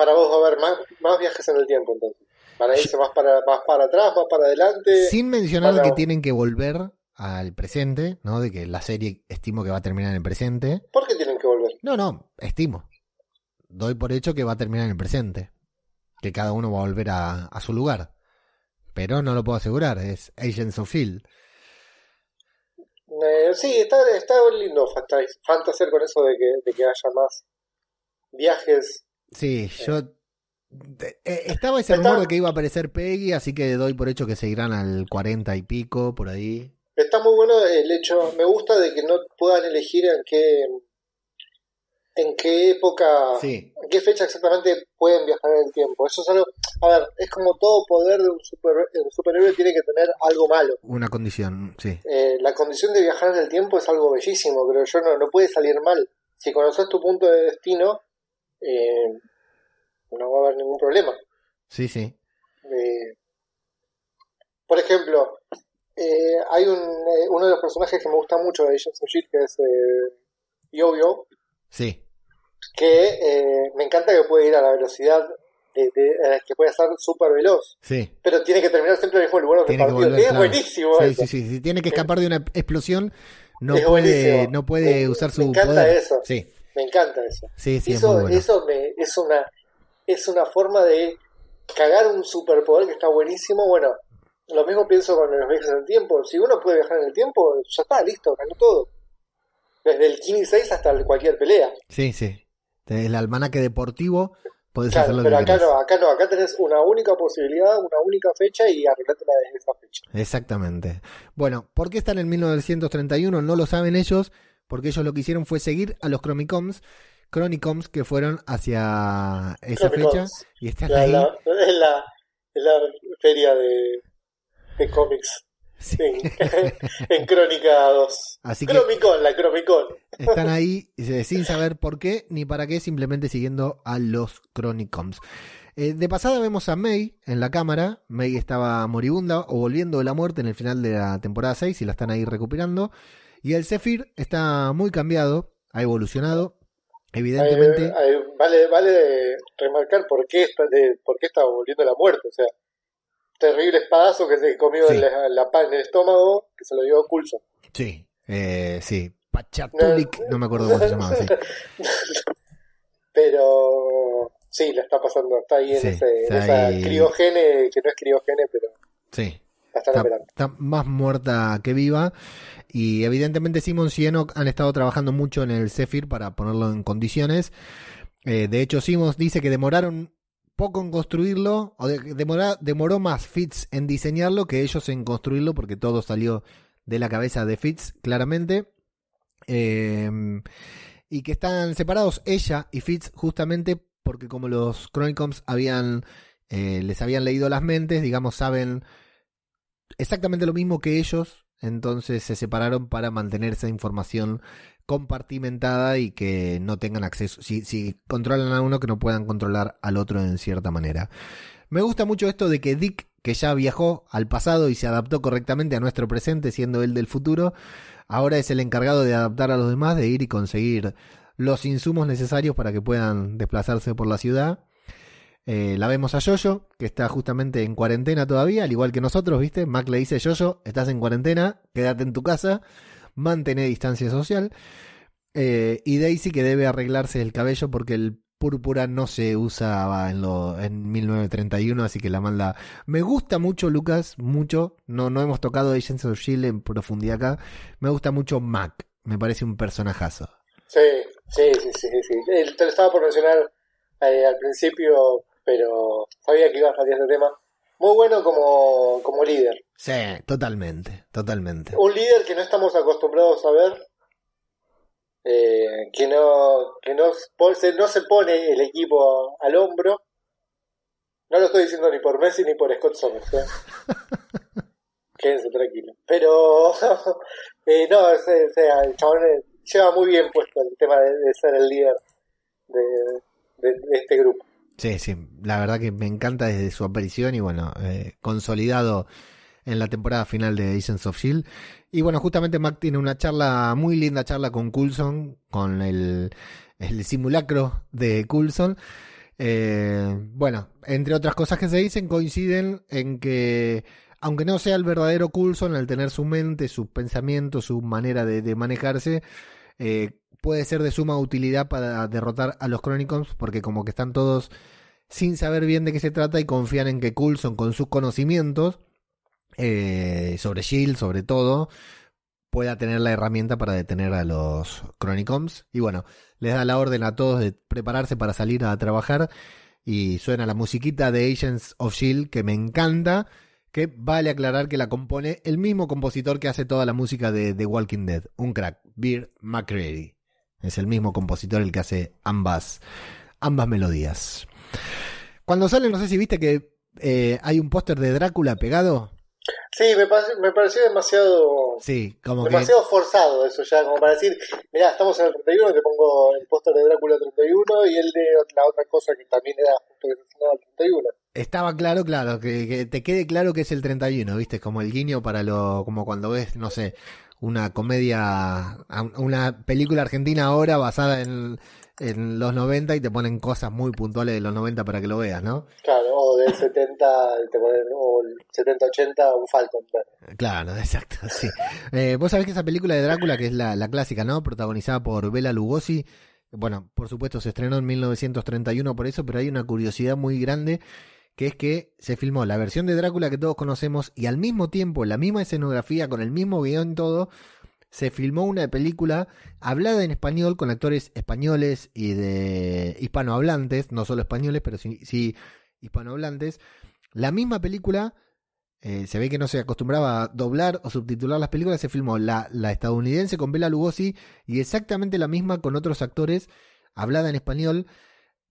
para vos va a haber más, más viajes en el tiempo, entonces. Van a irse más para, más para atrás, más para adelante. Sin mencionar para- que tienen que volver al presente, ¿no? De que la serie estimo que va a terminar en el presente. ¿Por qué tienen que volver? No, no, estimo. Doy por hecho que va a terminar en el presente. Que cada uno va a volver a, a su lugar. Pero no lo puedo asegurar, es Agents of Shield. Eh, sí, está, está lindo fanta- fantasear con eso de que, de que haya más viajes. Sí, yo. eh, estaba ese rumor de que iba a aparecer Peggy, así que doy por hecho que seguirán al 40 y pico, por ahí. Está muy bueno el hecho, me gusta de que no puedan elegir en qué en qué época, Sí, en qué fecha exactamente pueden viajar en el tiempo. Eso es algo, a ver, es como todo poder de un, super, un superhéroe tiene que tener algo malo. una condición, sí. Eh, la condición de viajar en el tiempo es algo bellísimo, creo yo, no, no puede salir mal. Si conoces tu punto de destino, eh, no va a haber ningún problema. Sí, sí. Eh, Por ejemplo, eh, hay un, uno de los personajes que me gusta mucho de of Shield que es Yo-Yo, Sí, que me encanta que puede ir a la velocidad de, de- que puede ser súper veloz, sí. pero tiene que terminar siempre en el mismo lugar donde volver, es claro. buenísimo Sí, eso. sí, sí. Si tiene que escapar de una explosión, no Es puede, buenísimo. no puede Me- usar su me encanta poder. eso. Sí, Me encanta eso. sí, sí, es eso muy bueno. eso me, es una es una forma de cagar un superpoder que está buenísimo. Bueno, lo mismo pienso con los viajes en el tiempo. Si uno puede viajar en el tiempo, ya está, listo, ganó todo. Desde el Kini 6 hasta cualquier pelea. Sí, sí. El almanaque deportivo, podés Claro, hacer lo pero acá querés. no, acá no, acá tenés una única posibilidad, una única fecha y arreglátela desde esa fecha. Exactamente. Bueno, ¿por qué están en 1931? No lo saben ellos, porque ellos lo que hicieron fue seguir a los Chronicoms, Chronicoms que fueron hacia esa fecha y están La, ahí. la, es la, la feria de, de cómics Sí. en, en Crónica 2. Así que Cromicon, la Cromicon. están ahí eh, sin saber por qué ni para qué, simplemente siguiendo a los Chronicoms. Eh, de pasada vemos a May en la cámara. May estaba moribunda o volviendo de la muerte en el final de la temporada 6 y la están ahí recuperando. Y el Zephyr está muy cambiado, ha evolucionado. Evidentemente, Eh, eh, vale, vale remarcar por qué, está, de, por qué está volviendo a la muerte. O sea, terrible espadazo que se comió Sí. en, la, la pa- en el estómago que se lo dio Coulson. sí, eh, sí. Pachatulik, no me acuerdo cómo se llamaba. Sí, Pero sí, la está pasando. Está ahí en, Sí, ese, en está esa ahí. criogene, que no es criogene, pero sí. La Está, más muerta que viva. Y evidentemente Simon y Enoch han estado trabajando mucho en el Zephyr para ponerlo en condiciones. Eh, de hecho, Simons dice que demoraron poco en construirlo, o de- demora- demoró más Fitz en diseñarlo que ellos en construirlo, porque todo salió de la cabeza de Fitz, claramente. Eh, y que están separados ella y Fitz justamente porque como los Chronicons habían eh, les habían leído las mentes, digamos, saben exactamente lo mismo que ellos, entonces se separaron para mantener esa información compartimentada y que no tengan acceso, si, si controlan a uno, que no puedan controlar al otro en cierta manera. Me gusta mucho esto de que Dick, que ya viajó al pasado y se adaptó correctamente a nuestro presente, siendo él del futuro, ahora es el encargado de adaptar a los demás, de ir y conseguir los insumos necesarios para que puedan desplazarse por la ciudad. Eh, la vemos a Yoyo, que está justamente en cuarentena todavía, al igual que nosotros, ¿viste? Mac le dice, Yoyo, estás en cuarentena, quédate en tu casa, mantén distancia social. Eh, y Daisy que debe arreglarse el cabello porque el púrpura no se usaba en, lo, en 1931, así que la manda. Me gusta mucho, Lucas, mucho. No, no hemos tocado Agents of Shield en profundidad acá. Me gusta mucho Mac, me parece un personajazo. Sí, sí, sí, sí, sí. Te lo estaba por mencionar eh, al principio, pero sabía que iba a salir ese tema. Muy bueno como, como líder. Sí, totalmente, totalmente. Un líder que no estamos acostumbrados a ver, eh, que no que no, se- no se pone el equipo al hombro. No lo estoy diciendo ni por Messi ni por Scott Summers. ¿eh? Quédense tranquilos. Pero, eh, no, o sea, el chabón eh, lleva muy bien puesto el tema de, de ser el líder de, de- de este grupo. Sí, sí, la verdad que me encanta desde su aparición y bueno, eh, consolidado en la temporada final de Agents of Shield. Y bueno, justamente Mac tiene una charla, muy linda charla con Coulson, con el, el simulacro de Coulson. Eh, bueno, entre otras cosas que se dicen, coinciden en que, aunque no sea el verdadero Coulson, al tener su mente, sus pensamientos, su manera de, de manejarse, eh, puede ser de suma utilidad para derrotar a los Chronicons, porque como que están todos sin saber bien de qué se trata y confían en que Coulson, con sus conocimientos eh, sobre Shield, sobre todo, pueda tener la herramienta para detener a los Chronicons. Y bueno, les da la orden a todos de prepararse para salir a trabajar. Y suena la musiquita de Agents of Shield que me encanta. Que vale aclarar que la compone el mismo compositor que hace toda la música de The Walking Dead, un crack, Beer McCready. Es el mismo compositor el que hace ambas, ambas melodías. Cuando sale, no sé si viste que eh, hay un póster de Drácula pegado. Sí, me, pare- me pareció demasiado Sí, como que demasiado forzado eso ya, como para decir, mirá, estamos en el 31, te pongo el póster de Drácula 31 y el de la otra cosa que también era justo que se estrenaba el 31. Estaba claro, claro, que, que te quede claro que es el 31, ¿viste? Como el guiño para lo, como cuando ves, no sé, una comedia, una película argentina ahora basada en, en los 90 y te ponen cosas muy puntuales de los 90 para que lo veas, ¿no? Claro, o del 70, te ponen, o el 70-80, un Falcon. claro. Claro, exacto, sí. Eh, Vos sabés que esa película de Drácula, que es la, la clásica, ¿no? Protagonizada por Bela Lugosi, bueno, por supuesto se estrenó en 1931 por eso, pero hay una curiosidad muy grande que es que se filmó la versión de Drácula que todos conocemos y al mismo tiempo, la misma escenografía, con el mismo guion todo, se filmó una película hablada en español con actores españoles y de hispanohablantes, no solo españoles, pero sí, sí hispanohablantes. La misma película, eh, se ve que no se acostumbraba a doblar o subtitular las películas, se filmó la, la estadounidense con Bela Lugosi y exactamente la misma con otros actores, hablada en español.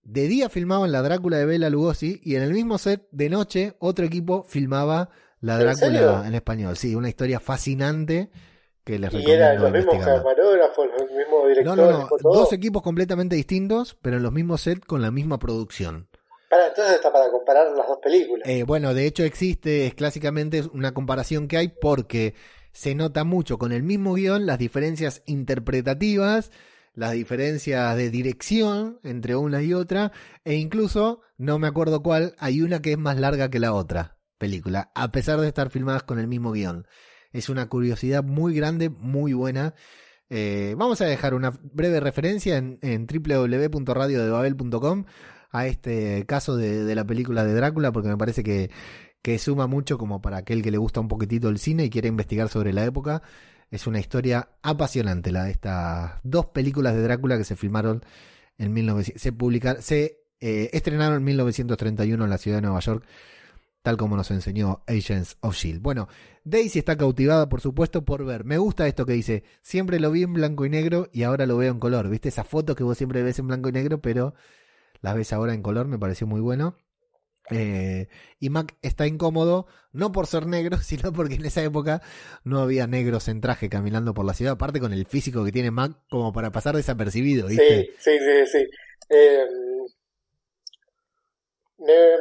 De día filmaban la Drácula de Bela Lugosi y en el mismo set de noche otro equipo filmaba la ¿En Drácula en español. Sí, una historia fascinante que les Y recomiendo eran los mismos camarógrafos, los mismos No, directores, no, no, todo. dos equipos completamente distintos, pero en los mismos sets con la misma producción. Para, entonces está para comparar las dos películas. Eh, bueno, de hecho existe, es clásicamente una comparación que hay porque se nota mucho con el mismo guion las diferencias interpretativas, las diferencias de dirección entre una y otra, e incluso, no me acuerdo cuál, hay una que es más larga que la otra película, a pesar de estar filmadas con el mismo guion. Es una curiosidad muy grande, muy buena. Eh, vamos a dejar una breve referencia en, en www.radiodebabel.com a este caso de, la película de Drácula, porque me parece que, que suma mucho como para aquel que le gusta un poquitito el cine y quiere investigar sobre la época. Es una historia apasionante la de estas dos películas de Drácula que se filmaron en 1900, se publicaron, se eh, estrenaron en 1931 en la ciudad de Nueva York, tal como nos enseñó Agents of Shield. Bueno, Daisy está cautivada, por supuesto, por ver. Me gusta esto que dice, siempre lo vi en blanco y negro y ahora lo veo en color. ¿Viste esa foto que vos siempre ves en blanco y negro, pero las ves ahora en color? Me pareció muy bueno. Eh, y Mac está incómodo, no por ser negro, sino porque en esa época no había negros en traje caminando por la ciudad, aparte con el físico que tiene Mac como para pasar desapercibido, ¿viste? Sí, sí, sí, sí. Eh, eh,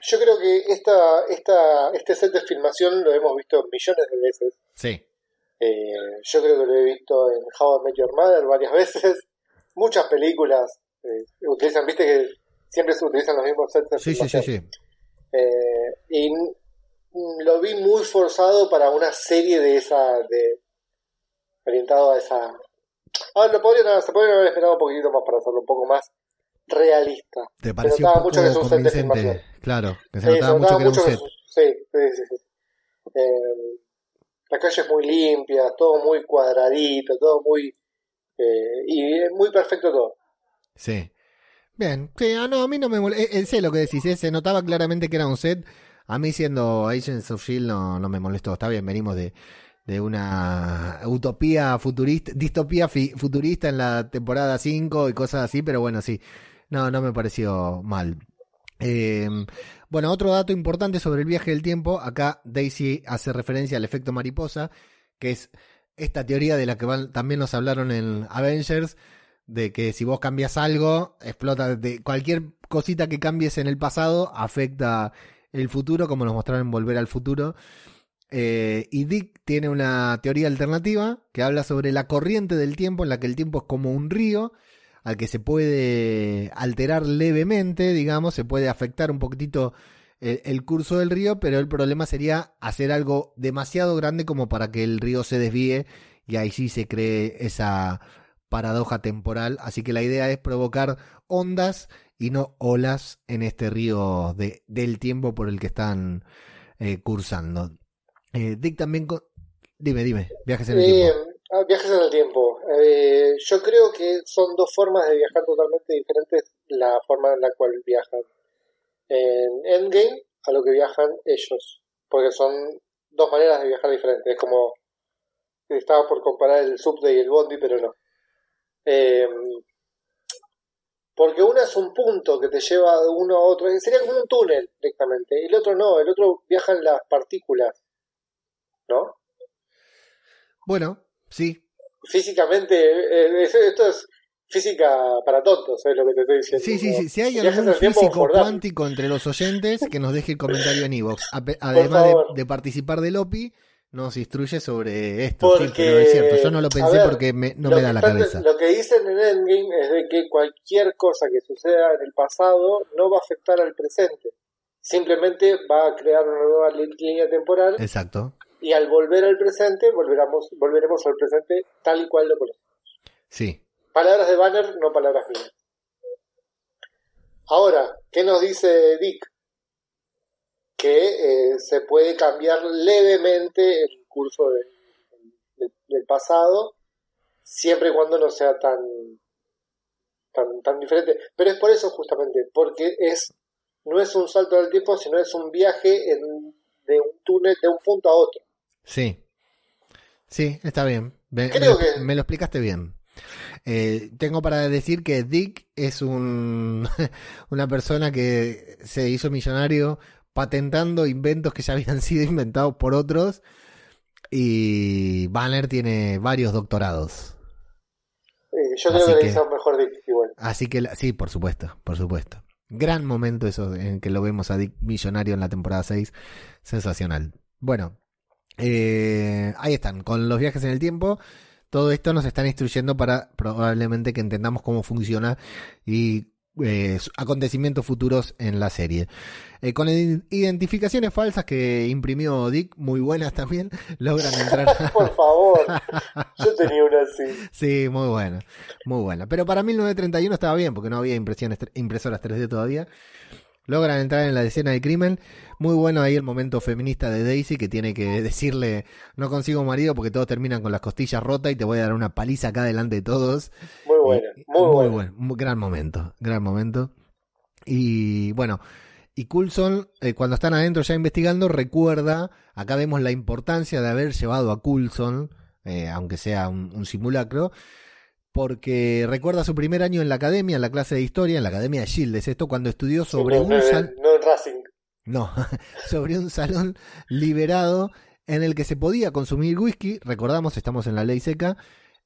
yo creo que esta, esta, este set de filmación lo hemos visto millones de veces. Sí. Eh, yo creo que lo he visto en How I Met Your Mother varias veces. Muchas películas eh, utilizan, viste que siempre se utilizan los mismos sets de Sí, sí, sí, sí. Eh, y mm, lo vi muy forzado para una serie de esa, de orientado a esa. Ah, lo podrían, se podrían haber esperado un poquitito más para hacerlo un poco más realista. ¿Te Se pareció notaba un mucho que un set de filmación. Claro, que se notaba se mucho notaba que era un mucho que set. es- sí, sí, sí, sí. Eh, la calle es muy limpia, todo muy cuadradito, todo muy. eh, y es muy perfecto todo. Sí. Bien, sí, ah, no, a mí no me molesta. sé lo que decís, eh, se notaba claramente que era un set. A mí siendo Agents of Shield no, no me molestó. Está bien, venimos de, de una utopía futurista, distopía fi- futurista en la temporada 5 y cosas así, pero bueno, sí. No, no me pareció mal. Eh, bueno, otro dato importante sobre el viaje del tiempo. Acá Daisy hace referencia al efecto mariposa, que es esta teoría de la que van- también nos hablaron en Avengers, de que si vos cambias algo, explota. De cualquier cosita que cambies en el pasado afecta el futuro, como nos mostraron en Volver al Futuro. Eh, y Dick tiene una teoría alternativa que habla sobre la corriente del tiempo, en la que el tiempo es como un río al que se puede alterar levemente, digamos, se puede afectar un poquitito el, el curso del río, pero el problema sería hacer algo demasiado grande como para que el río se desvíe y ahí sí se cree esa paradoja temporal. Así que la idea es provocar ondas y no olas en este río de, del tiempo por el que están eh, cursando. Eh, Dick también... Dime, dime, viajes en el Eh, tiempo. ah, viajes en el tiempo. Eh, yo creo que son dos formas de viajar totalmente diferentes la forma en la cual viajan. En Endgame, a lo que viajan ellos. Porque son dos maneras de viajar diferentes. Es como. Estaba por comparar el subte y el bondi, pero no. Eh, porque una es un punto que te lleva de uno a otro. Sería como un túnel directamente. El otro no. El otro viajan las partículas. ¿No? Bueno, sí, físicamente, eh, es- esto es física para tontos, es lo que te estoy diciendo. Sí, sí, sí. Si hay algún físico cuántico entre los oyentes, que nos deje el comentario en Evox. Además de, de participar del OPI, nos instruye sobre esto. sí, Porque, pero es cierto, yo no lo pensé ver, porque me- no me da la cabeza. Lo que dicen en Endgame es de que cualquier cosa que suceda en el pasado no va a afectar al presente. Simplemente va a crear una nueva línea temporal Exacto. y al volver al presente volveremos, volveremos al presente tal y cual lo conocemos. Sí. Palabras de Banner, no palabras mías. Ahora, ¿qué nos dice Dick? Que eh, se puede cambiar levemente el curso de- de- del pasado, siempre y cuando no sea tan, tan, tan diferente. Pero es por eso justamente, porque es no es un salto del tiempo, sino es un viaje en- de un túnel de un punto a otro. Sí. Sí, está bien. Me, Creo me- que- me lo explicaste bien. Eh, tengo para decir que Dick es un, una persona que se hizo millonario patentando inventos que ya habían sido inventados por otros y Banner tiene varios doctorados. Eh, yo Así creo que, que- le hizo mejor Dick igual. Así que sí, por supuesto, por supuesto. Gran momento eso en que lo vemos a Dick millonario en la temporada 6. Sensacional. Bueno, eh, ahí están, con los viajes en el tiempo. Todo esto nos están instruyendo para probablemente que entendamos cómo funciona y eh, acontecimientos futuros en la serie. Eh, con id- identificaciones falsas que imprimió Dick, muy buenas también, logran entrar. Por favor, yo tenía una así. Sí, muy buena, muy buena. Pero para 1931 estaba bien, porque no había impresiones, impresoras 3D todavía. Logran entrar en la escena del crimen. Muy bueno ahí el momento feminista de Daisy, que tiene que decirle, no consigo marido porque todos terminan con las costillas rotas y te voy a dar una paliza acá delante de todos. Muy buena, muy, buena. buen- muy- gran momento, gran momento. Y bueno, y Coulson, eh, cuando están adentro ya investigando, recuerda, acá vemos la importancia de haber llevado a Coulson, eh, aunque sea un, un simulacro, porque recuerda su primer año en la academia, en la clase de historia, en la academia de Shield, es esto, cuando estudió sobre no, un no, sal- no en Racing. no, sobre un salón liberado en el que se podía consumir whisky, recordamos, estamos en la ley seca,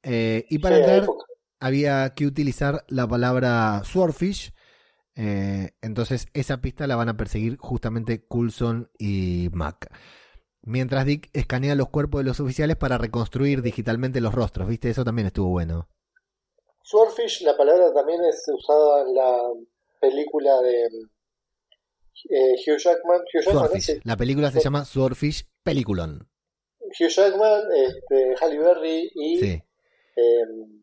eh, y para Sí, entrar época. Había que utilizar la palabra swordfish. eh, entonces esa pista la van a perseguir justamente Coulson y Mac. Mientras Dick escanea los cuerpos de los oficiales para reconstruir digitalmente los rostros, ¿viste? Eso también estuvo bueno. Swordfish, la palabra también es usada en la película de eh, Hugh Jackman. Hugh Jackman. Swordfish. Sí. La película se llama Swordfish Peliculon. Hugh Jackman, este, Halle Berry y. Sí, eh,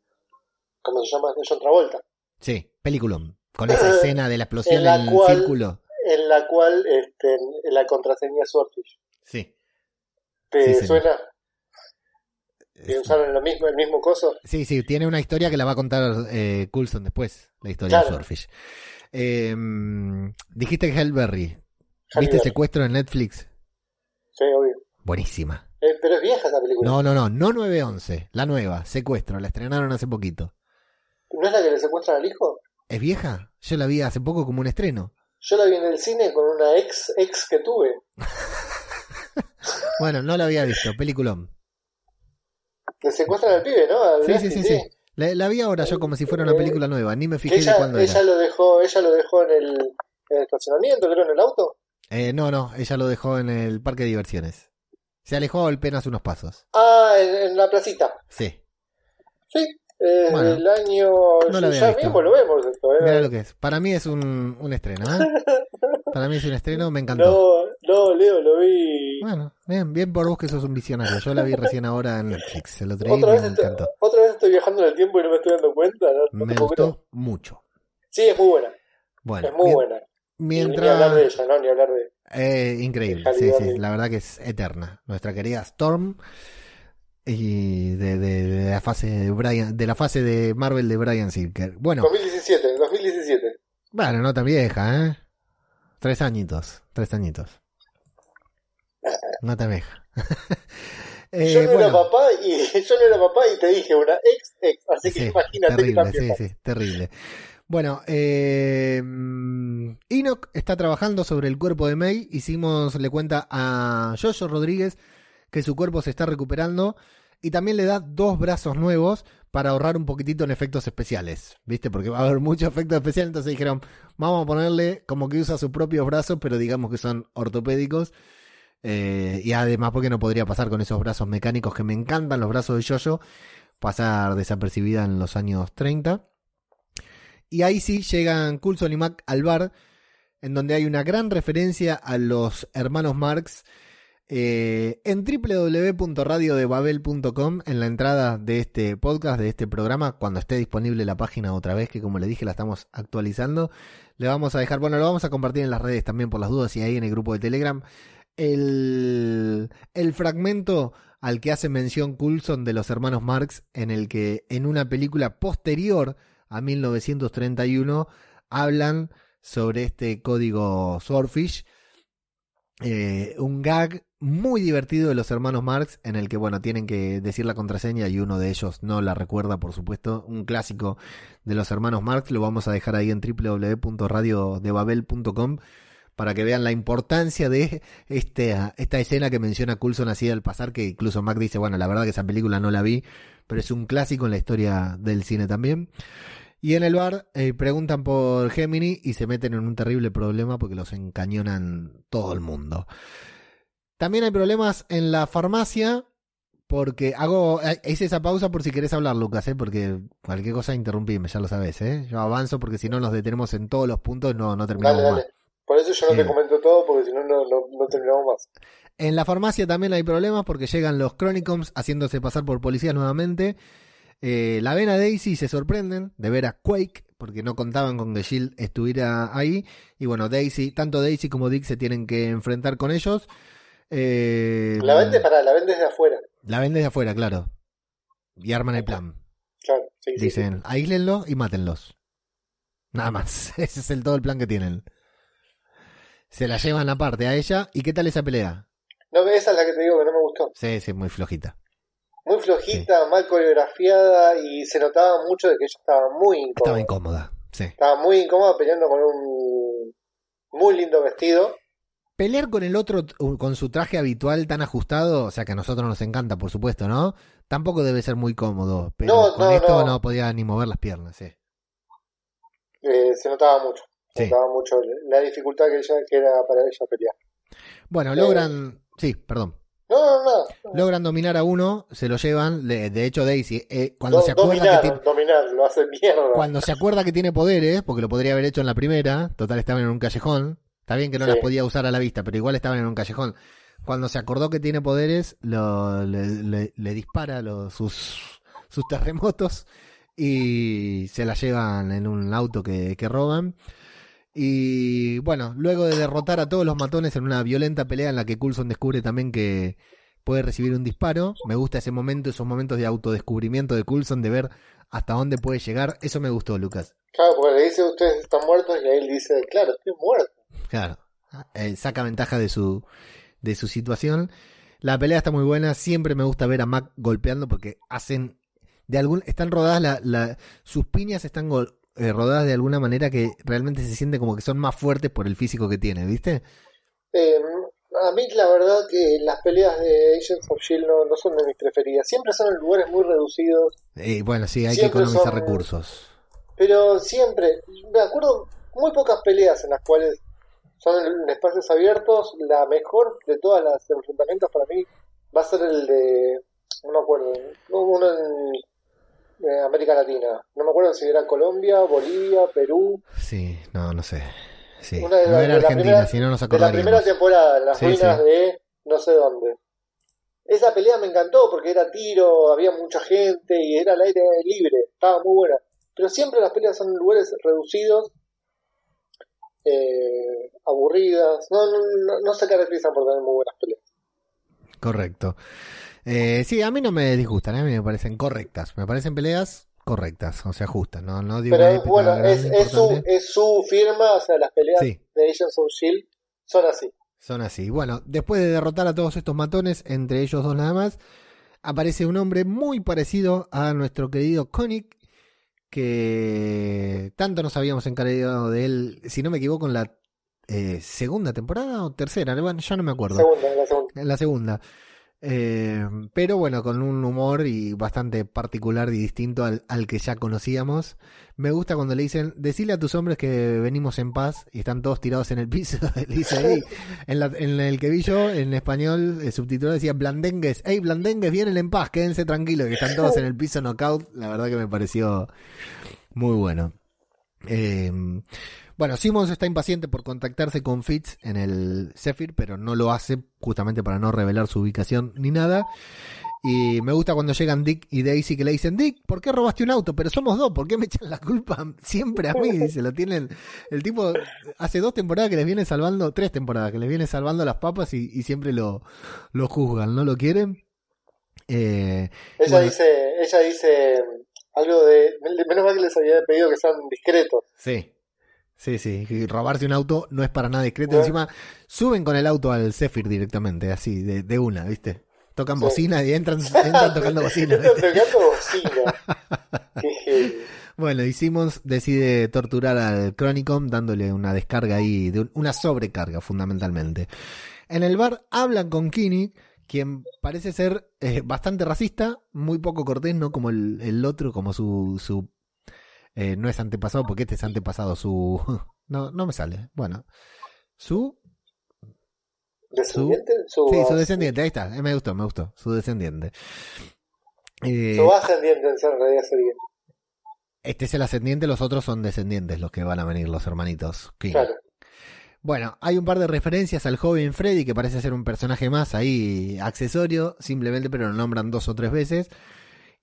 ¿Cómo se llama? John Travolta. sí, Peliculon. Con esa escena de la explosión En la en el círculo. En la cual este, en la contraseña Swordfish. Sí. ¿Te Sí, suena? ¿Que Es- usaron lo mismo, el mismo coso? Sí, sí, tiene una historia que la va a contar eh, Coulson después, la historia de. Swordfish. Eh, dijiste que Hellberry. ¿Viste Berry. Secuestro en Netflix? Sí, obvio. Buenísima. Eh, pero es vieja esa película. No, no, no, no 911, la nueva, Secuestro, la estrenaron hace poquito. ¿No es la que le secuestran al hijo? ¿Es vieja? Yo la vi hace poco como un estreno. Yo la vi en el cine con una ex ex que tuve. Bueno, no la había visto, peliculón. Le secuestran al pibe, ¿no? Sí, sí, sí, sí. La, la vi ahora yo como si fuera una película nueva, ni me Que fijé de ella, cuándo ella era. lo dejó, ella lo dejó en el, en el estacionamiento, creo, en el auto. Eh, no, no, ella lo dejó en el parque de diversiones. Se alejó apenas unos pasos. Ah, en, en la placita. Sí, Sí, eh, Bueno, el año. no la ya mismo lo vemos esto, ¿eh? mira lo que es. Para mí es un, un estreno, ¿eh? Para mí es un estreno, me encantó. No, no, Leo, lo vi. Bueno, bien, bien por vos que sos un visionario. Yo la vi recién ahora en Netflix. El otro día y Otra me vez, estoy, encantó. otra vez estoy viajando en el tiempo y no me estoy dando cuenta. No, no Me gustó mucho. Sí, es muy buena. Bueno, es muy buena. Ni hablar de Mientras. ella, ¿no? Ni hablar de. Eh, increíble, sí, sí. La verdad que es eterna. Nuestra querida Storm. Y de, de- de la fase de Brian, de la fase de Marvel de Brian Silker. Bueno, 2017, 2017. bueno, no tan vieja, ¿eh? Tres añitos, tres añitos. No tan vieja. Eh, yo no era papá y yo no era papá y te dije una ex ex, así que Sí, imagínate terrible, sí, sí, terrible. Bueno, eh, mm, Enoch está trabajando sobre el cuerpo de May. Hicimos, le cuenta a Jojo Rodríguez que su cuerpo se está recuperando Y también le da dos brazos nuevos para ahorrar un poquitito en efectos especiales, ¿viste? Porque va a haber muchos efectos especiales, entonces dijeron, vamos a ponerle como que usa sus propios brazos, pero digamos que son ortopédicos. Eh, y además porque no podría pasar con esos brazos mecánicos que me encantan, los brazos de Yoyo, pasar desapercibida en los años 30. Y ahí sí llegan Coulson y Mac al bar, en donde hay una gran referencia a los hermanos Marx. Eh, en www.radiodebabel.com, en la entrada de este podcast, de este programa, cuando esté disponible la página otra vez, que como le dije la estamos actualizando, le vamos a dejar, bueno, lo vamos a compartir en las redes también por las dudas y ahí en el grupo de Telegram, el, el fragmento al que hace mención Coulson de los hermanos Marx, en el que en una película posterior a 1931 hablan sobre este código Swordfish. Eh, un gag muy divertido de los hermanos Marx en el que, bueno, tienen que decir la contraseña y uno de ellos no la recuerda, por supuesto. Un clásico de los hermanos Marx, lo vamos a dejar ahí en www.radiodebabel.com para que vean la importancia de este, esta escena que menciona Coulson así al pasar, que incluso Mac dice, bueno, la verdad que esa película no la vi, pero es un clásico en la historia del cine también. Y en el bar eh, preguntan por Gemini y se meten en un terrible problema porque los encañonan todo el mundo. También hay problemas en la farmacia porque hago eh, hice esa pausa por si querés hablar, Lucas, ¿eh? porque cualquier cosa interrumpime, ya lo sabes. ¿eh? Yo avanzo porque si no nos detenemos en todos los puntos no, no terminamos Dale, más. dale. Por eso yo no Eh. te comento todo, porque si no, no, no, no terminamos más. En la farmacia también hay problemas porque llegan los Chronicons haciéndose pasar por policías nuevamente. Eh, la Vena Daisy se sorprenden de ver a Quake porque no contaban con que Shield estuviera ahí. Y bueno, Daisy, tanto Daisy como Dick se tienen que enfrentar con ellos. Eh, La vende, para, la vende desde afuera. la ven desde afuera, claro. Y arman el plan. Claro, sí, sí, Dicen, aíslenlo y mátenlos. Nada más. Ese es el, todo el plan que tienen. Se la llevan aparte a ella. ¿Y qué tal esa pelea? No, esa es la que te digo que no me gustó. Sí, sí, muy flojita. Muy flojita, mal coreografiada y se notaba mucho de que ella estaba muy incómoda. Estaba incómoda. Sí. Estaba muy incómoda peleando con un muy lindo vestido. Pelear con el otro con su traje habitual tan ajustado, o sea que a nosotros nos encanta, por supuesto, ¿no? Tampoco debe ser muy cómodo. Pero No, con no, esto no. no. podía ni mover las piernas, sí. eh, se notaba mucho. Se Sí. notaba mucho la dificultad que, ella, que era para ella pelear. Bueno, Eh. logran. Sí, perdón. No, no, no. Logran dominar a uno, se lo llevan. De, hecho, Daisy, eh, cuando Do- se acuerda que tiene. dominar, lo hace mierda. Cuando se acuerda que tiene poderes, porque lo podría haber hecho en la primera, total estaban en un callejón. Está bien que no Sí. las podía usar a la vista, pero igual estaban en un callejón. Cuando se acordó que tiene poderes, lo- le, le- le dispara los, sus, sus terremotos y se la llevan en un auto que, que roban. Y bueno, luego de derrotar a todos los matones en una violenta pelea en la que Coulson descubre también que puede recibir un disparo, me gusta ese momento, esos momentos de autodescubrimiento de Coulson, de ver hasta dónde puede llegar. Eso me gustó, Lucas. Claro, porque le dice ustedes están muertos y él dice, claro, estoy muerto. Claro. Eh, saca ventaja de su, de su situación. La pelea está muy buena. Siempre me gusta ver a Mac golpeando porque hacen. De algún, están rodadas, la, la- sus piñas están gol- eh, rodadas de alguna manera que realmente se siente como que son más fuertes por el físico que tiene, ¿viste? Eh, a mí la verdad que las peleas de Agents of S.H.I.E.L.D. no, no son de mis preferidas. Siempre son en lugares muy reducidos, Eh, bueno, sí, hay Siempre que economizar son- recursos. pero siempre, me acuerdo muy pocas peleas en las cuales son en espacios abiertos. La mejor de todas las enfrentamientos para mí va a ser el de, no me acuerdo, uno en eh, América Latina. No me acuerdo si era Colombia, Bolivia, Perú. Sí, no, no sé. Sí. Una de no la- era de Argentina, si no nos de la primera acordaríamos. temporada, en las Sí, ruinas sí. de no sé dónde. Esa pelea me encantó porque era tiro, había mucha gente y era al aire libre, estaba muy buena. Pero siempre las peleas son en lugares reducidos, eh, aburridas, no, no, no, no se caracterizan por tener muy buenas peleas. Correcto. Eh, sí, a mí no me disgustan, a mí me parecen correctas. Me parecen peleas correctas, o sea, justas. No, no digo Pero bueno, es, es, su, es su firma, o sea, las peleas Sí. de Agents of S.H.I.E.L.D. son así. Son así. Bueno, después de derrotar a todos estos matones, entre ellos dos nada más, aparece un hombre muy parecido a nuestro querido Koenig, que tanto nos habíamos encargado de él, si no me equivoco, en la eh, segunda temporada o tercera, bueno, ya no me acuerdo. Segunda, la segunda. En la segunda. Eh, pero bueno, con un humor y bastante particular y distinto al, al que ya conocíamos. Me gusta cuando le dicen, decile a tus hombres que venimos en paz y están todos tirados en el piso. Dice, "Ey", en, el que vi yo, en español, el subtítulo decía, Blandengues, hey, Blandengues, vienen en paz, quédense tranquilos, que están todos en el piso knockout. La verdad que me pareció muy bueno. Eh, bueno, Simmons está impaciente por contactarse con Fitz en el Zephyr, pero no lo hace justamente para no revelar su ubicación ni nada. Y me gusta cuando llegan Dick y Daisy que le dicen, Dick, ¿por qué robaste un auto? Pero somos dos, ¿por qué me echan la culpa siempre a mí? Dice, lo tienen, el tipo hace dos temporadas que les viene salvando, tres temporadas que les viene salvando las papas y, y siempre lo, lo juzgan, ¿no lo quieren? Eh, Ella Bueno. dice, ella dice algo de, menos mal que les había pedido que sean discretos. Sí, sí, sí. y robarse un auto no es para nada discreto. Encima, suben con el auto al Zephyr directamente, así, de, de una, ¿viste? Tocan Sí. bocina y entran, entran tocando bocina. ¿viste? tocando bocina. Qué. Bueno, y Simmons decide torturar al Chronicom dándole una descarga ahí, de un- una sobrecarga fundamentalmente. En el bar hablan con Kinney, quien parece ser eh, bastante racista, muy poco cortés, no como el, el otro, como su... su eh, no es antepasado, porque este es antepasado, su... No, no me sale. Bueno, su... ¿Descendiente? Su, Sí, su descendiente, ahí está, eh, me gustó, me gustó, su descendiente. Eh, Su ascendiente en realidad sería. este es el ascendiente, los otros son descendientes, los que van a venir, los hermanitos. Claro. Bueno, hay un par de referencias al joven Freddy que parece ser un personaje más ahí accesorio, simplemente pero lo nombran dos o tres veces.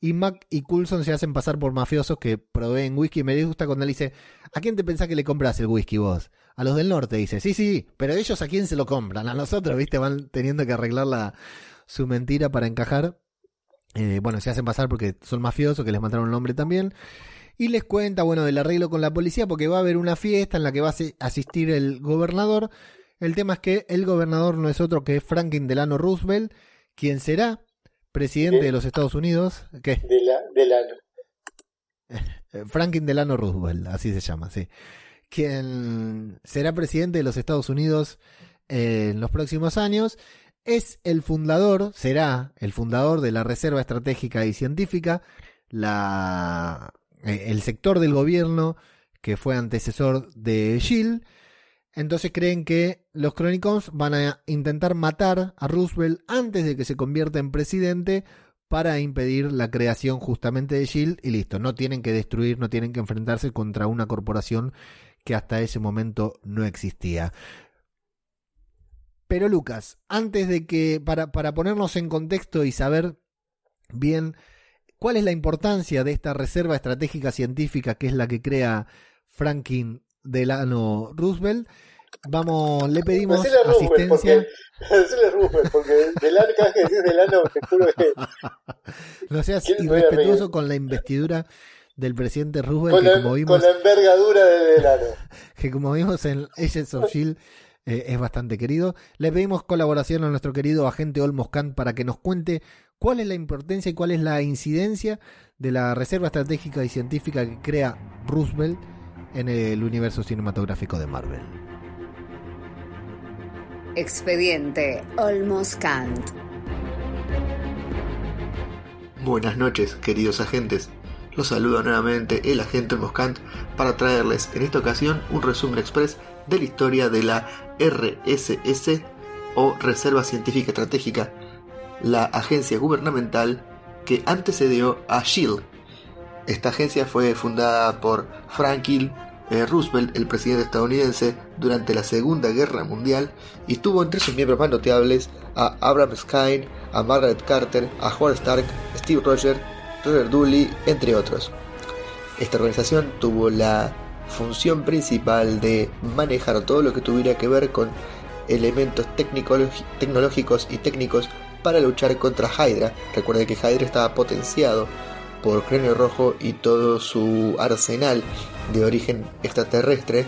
Y Mac y Coulson se hacen pasar por mafiosos que proveen whisky. Me gusta cuando él dice, ¿a quién te pensás que le compras el whisky vos? A los del norte, dice. Sí, sí, pero ellos a quién se lo compran? A nosotros, ¿viste? Van teniendo que arreglar la, su mentira para encajar. Eh, bueno, se hacen pasar porque son mafiosos, que les mataron un nombre también. Y les cuenta, bueno, del arreglo con la policía porque va a haber una fiesta en la que va a asi- asistir el gobernador. El tema es que el gobernador no es otro que Franklin Delano Roosevelt, quien será presidente de los Estados Unidos. ¿Qué? De la, del ano. Eh, Franklin Delano Roosevelt, así se llama, sí. Quien será presidente de los Estados Unidos eh, en los próximos años. Es el fundador, será el fundador de la Reserva Estratégica y Científica, la, eh, el sector del gobierno que fue antecesor de Shield. Entonces creen que los Chronicons van a intentar matar a Roosevelt antes de que se convierta en presidente para impedir la creación justamente de Shield y listo, no tienen que destruir, no tienen que enfrentarse contra una corporación que hasta ese momento no existía. Pero Lucas, antes de que, para, para ponernos en contexto y saber bien cuál es la importancia de esta reserva estratégica científica que es la que crea Franklin Delano Roosevelt, vamos, le pedimos a Roosevelt, asistencia. porque, decile a Roosevelt, porque Delano, cada vez que decís Delano, te juro que No seas ¿Quién me voy a irrespetuoso con la investidura del presidente Roosevelt, con que la, como con vimos, la envergadura de Delano. que como vimos en Agents of Shield eh, es bastante querido. Le pedimos colaboración a nuestro querido agente Olmos Kant para que nos cuente cuál es la importancia y cuál es la incidencia de la reserva estratégica y científica que crea Roosevelt en el universo cinematográfico de Marvel. Expediente Olmos Kant. Buenas noches, queridos agentes. Los saluda nuevamente el agente Moscant para traerles en esta ocasión un resumen express de la historia de la RSS o Reserva Científica Estratégica, la agencia gubernamental que antecedió a SHIELD. Esta agencia fue fundada por Franklin eh, Roosevelt, el presidente estadounidense, durante la Segunda Guerra Mundial y tuvo entre sus miembros más notables a Abraham Skine, a Margaret Carter, a Howard Stark, Steve Rogers, Robert Dooley, entre otros. Esta organización tuvo la función principal de manejar todo lo que tuviera que ver con elementos tecnológicos y técnicos para luchar contra Hydra. Recuerden que Hydra estaba potenciado por Cráneo Rojo y todo su arsenal de origen extraterrestre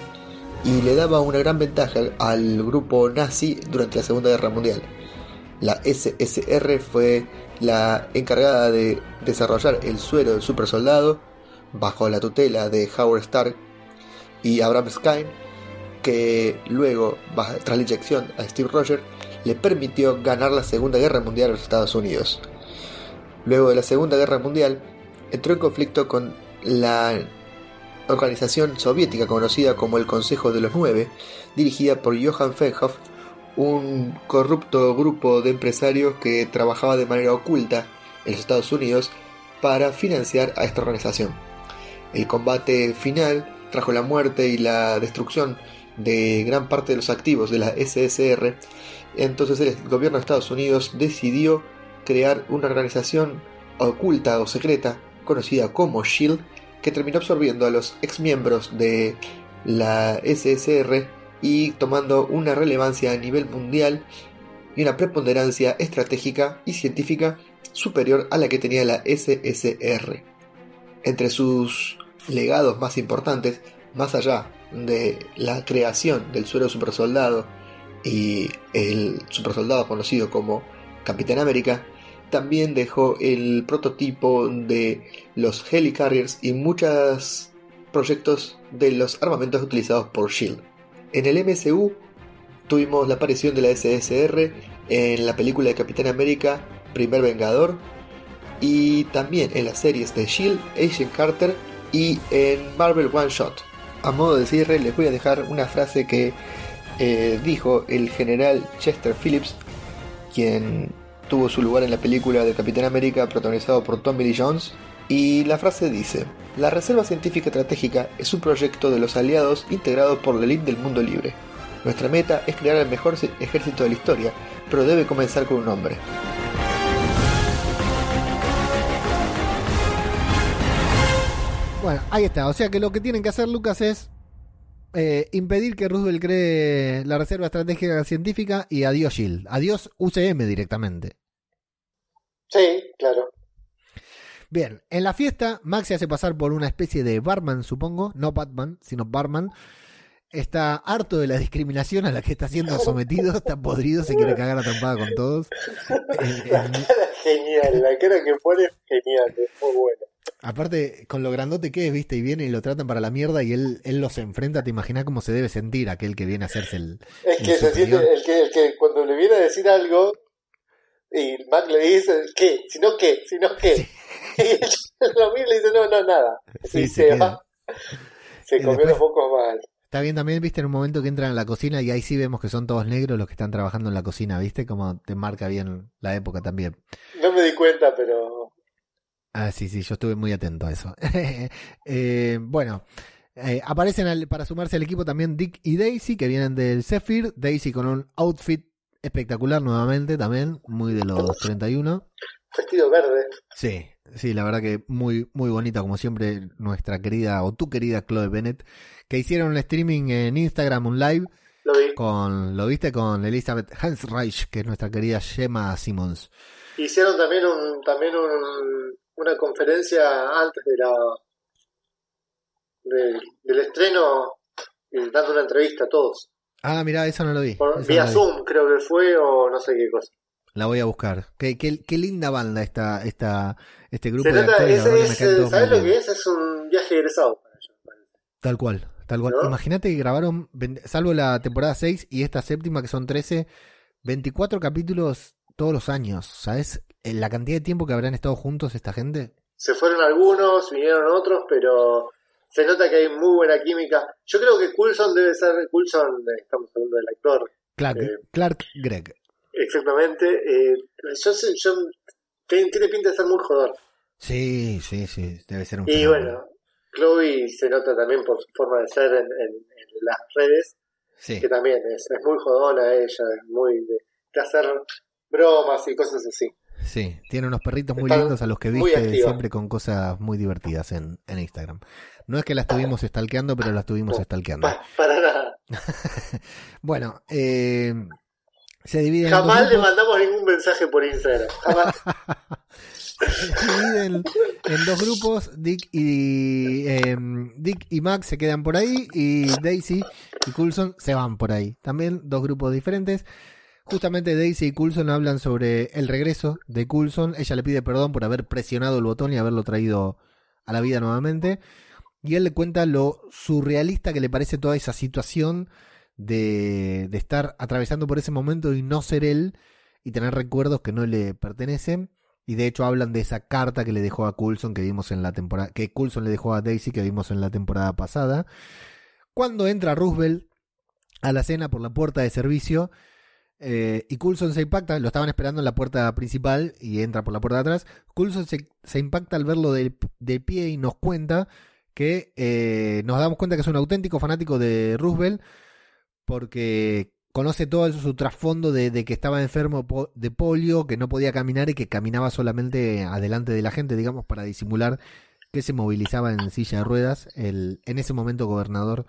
y le daba una gran ventaja al grupo nazi durante la Segunda Guerra Mundial. La SSR fue la encargada de desarrollar el suero del supersoldado bajo la tutela de Howard Stark y Abraham Skine, que luego, tras la inyección a Steve Rogers, le permitió ganar la Segunda Guerra Mundial a los Estados Unidos. Luego de la Segunda Guerra Mundial, entró en conflicto con la organización soviética conocida como el Consejo de los Nueve, dirigida por Johann Fenhoff, un corrupto grupo de empresarios que trabajaba de manera oculta en los Estados Unidos para financiar a esta organización. El combate final trajo la muerte y la destrucción de gran parte de los activos de la SSR, entonces el gobierno de Estados Unidos decidió crear una organización oculta o secreta conocida como SHIELD que terminó absorbiendo a los exmiembros de la SSR y tomando una relevancia a nivel mundial y una preponderancia estratégica y científica superior a la que tenía la SSR. Entre sus legados más importantes, más allá de la creación del suero supersoldado y el supersoldado conocido como Capitán América, también dejó el prototipo de los Helicarriers y muchos proyectos de los armamentos utilizados por Shield. En el MCU tuvimos la aparición de la SSR en la película de Capitán América, Primer Vengador, y también en las series de Shield, Agent Carter y en Marvel One Shot. A modo de cierre les voy a dejar una frase que eh, dijo el general Chester Phillips, quien tuvo su lugar en la película de Capitán América protagonizado por Tommy Lee Jones, y la frase dice, la Reserva Científica Estratégica es un proyecto de los aliados integrado por la elite del mundo libre. Nuestra meta es crear el mejor ejército de la historia, pero debe comenzar con un hombre. Bueno, ahí está. O sea que lo que tienen que hacer, Lucas, es eh, impedir que Roosevelt cree la Reserva Estratégica Científica y adiós Shield. Adiós UCM directamente. Sí, claro. Bien, en la fiesta, Max se hace pasar por una especie de barman, supongo, no Batman, sino barman. Está harto de la discriminación a la que está siendo sometido, está podrido, se quiere cagar a trompada con todos. La cara genial, la cara que pone es genial, es muy buena. aparte, con lo grandote que es, viste, y viene y lo tratan para la mierda y él, él los enfrenta, te imaginas cómo se debe sentir aquel que viene a hacerse el. Es el que se siente, el que, el que cuando le viene a decir algo y Mac le dice, ¿qué? Si no, ¿qué? Si no, ¿qué? Y lo y le dice, no, no, nada. Sí, y se va. Se Y comió los pocos mal. Está bien también, viste, en un momento que entran a la cocina y ahí sí vemos que son todos negros los que están trabajando en la cocina, viste, como te marca bien la época también. No me di cuenta, pero Ah, sí, sí, yo estuve muy atento a eso. Eh, bueno, eh, aparecen al- para sumarse al equipo también Dick y Daisy, que vienen del Zephyr. Daisy con un outfit espectacular nuevamente, también, muy de los 31. vestido verde. Sí, sí, la verdad que muy, muy bonita, como siempre, nuestra querida, o tu querida Chloe Bennett, que hicieron un streaming en Instagram, un live, Lo vi. con, lo viste, con Elizabeth Hansreich, que es nuestra querida Gemma Simmons. Hicieron también un, también un, una conferencia antes de la del, del estreno dando una entrevista a todos. Ah, mirá, eso no lo vi. Por- vía no lo vi. Zoom creo que fue o no sé qué cosa. La voy a buscar. Qué, qué, qué linda banda esta, esta, este grupo Se de actores. es, es, ¿sabes lo que es? Es un viaje egresado para ellos. Tal cual, tal cual. ¿No? Imagínate que grabaron, salvo la temporada 6 y esta séptima que son 13, 24 capítulos todos los años. ¿Sabes Eh, la cantidad de tiempo que habrán estado juntos esta gente? Se fueron algunos, vinieron otros, pero se nota que hay muy buena química. Yo creo que Coulson debe ser, Coulson, estamos hablando del actor, Clark, Eh, Clark Gregg. exactamente. eh, yo sé, yo, tiene, pinta de ser muy jodor. Sí, sí, sí, debe ser un Y fenómeno. bueno, Chloe se nota también por su forma de ser en, en- en las redes, Sí, que también es, es muy jodona ella, es muy de, de hacer bromas y cosas así. sí. Tiene unos perritos muy Está lindos a los que viste siempre con cosas muy divertidas en, en Instagram. No es que las estuvimos stalkeando, pero las estuvimos stalkeando. Pa- para nada. Bueno, eh, se dividen en dos Jamás le mandamos ningún mensaje por Instagram. Jamás. se dividen en dos grupos. Dick y em, Dick y Max se quedan por ahí y Daisy y Coulson se van por ahí. También dos grupos diferentes. Justamente Daisy y Coulson hablan sobre el regreso de Coulson. Ella le pide perdón por haber presionado el botón y haberlo traído a la vida nuevamente. Y él le cuenta lo surrealista que le parece toda esa situación de, de estar atravesando por ese momento y no ser él y tener recuerdos que no le pertenecen. Y de hecho hablan de esa carta que le dejó a Coulson que vimos en la temporada, que Coulson le dejó a Daisy que vimos en la temporada pasada. Cuando entra Roosevelt a la cena por la puerta de servicio eh, y Coulson se impacta, lo estaban esperando en la puerta principal y entra por la puerta de atrás. Coulson se, se impacta al verlo de, de pie y nos cuenta que eh, nos damos cuenta que es un auténtico fanático de Roosevelt porque conoce todo su trasfondo de, de que estaba enfermo de polio, que no podía caminar y que caminaba solamente adelante de la gente, digamos, para disimular que se movilizaba en silla de ruedas, el en ese momento gobernador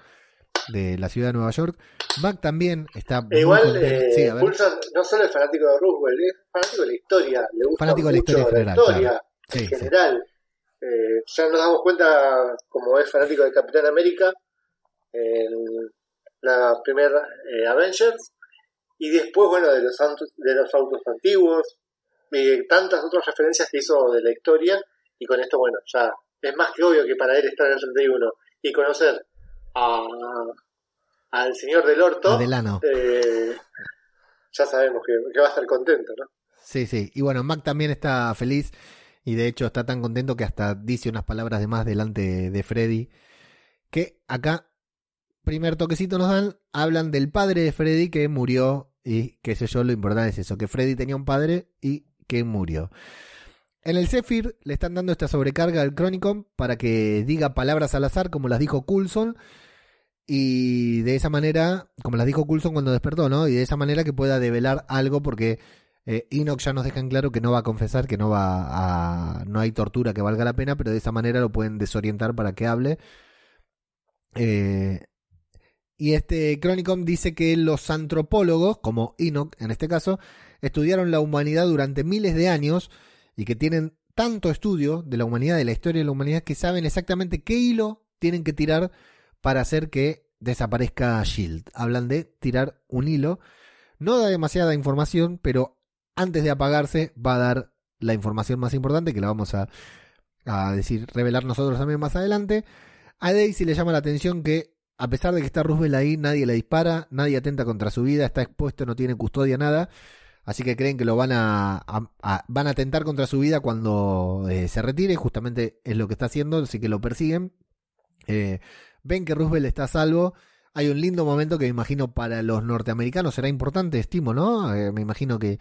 de la ciudad de Nueva York. Mac también está E igual, eh, Sí, no solo es fanático de Roosevelt, es fanático de la historia. Le gusta Fanático de la mucho historia en general, historia claro. Sí, en sí. Eh, ya nos damos cuenta, como es fanático de Capitán América, en la primera eh, Avengers, y después, bueno, de los, autos, de los autos antiguos, y de tantas otras referencias que hizo de la historia, y con esto, bueno, ya es más que obvio que para él estar en el 31 y conocer a, al señor del orto, Adelano. eh, ya sabemos que, que va a estar contento, ¿no? Sí, sí. Y bueno, Mac también está feliz y de hecho está tan contento que hasta dice unas palabras de más delante de Freddy. Que acá, primer toquecito nos dan, hablan del padre de Freddy que murió y qué sé yo, lo importante es eso, que Freddy tenía un padre y que murió. En el Zephyr le están dando esta sobrecarga al Chronicom para que diga palabras al azar como las dijo Coulson y de esa manera, como las dijo Coulson cuando despertó, ¿no? Y de esa manera que pueda develar algo porque eh, Enoch ya nos deja en claro que no va a confesar, que no va a. no hay tortura que valga la pena, pero de esa manera lo pueden desorientar para que hable. Eh, y este Chronicom dice que los antropólogos, como Enoch en este caso, estudiaron la humanidad durante miles de años y que tienen tanto estudio de la humanidad, de la historia de la humanidad, que saben exactamente qué hilo tienen que tirar para hacer que desaparezca Shield. Hablan de tirar un hilo. No da demasiada información, pero antes de apagarse va a dar la información más importante que la vamos a, decir, revelar nosotros también más adelante. A Daisy le llama la atención que a pesar de que está Roosevelt ahí, nadie le dispara, nadie atenta contra su vida, está expuesto, no tiene custodia, nada. Así que creen que lo van a- van a atentar contra su vida cuando eh, se retire. Justamente es lo que está haciendo, así que lo persiguen. Eh, ven que Roosevelt está a salvo. Hay un lindo momento que me imagino para los norteamericanos será importante, estimo, ¿no? Eh, me imagino que,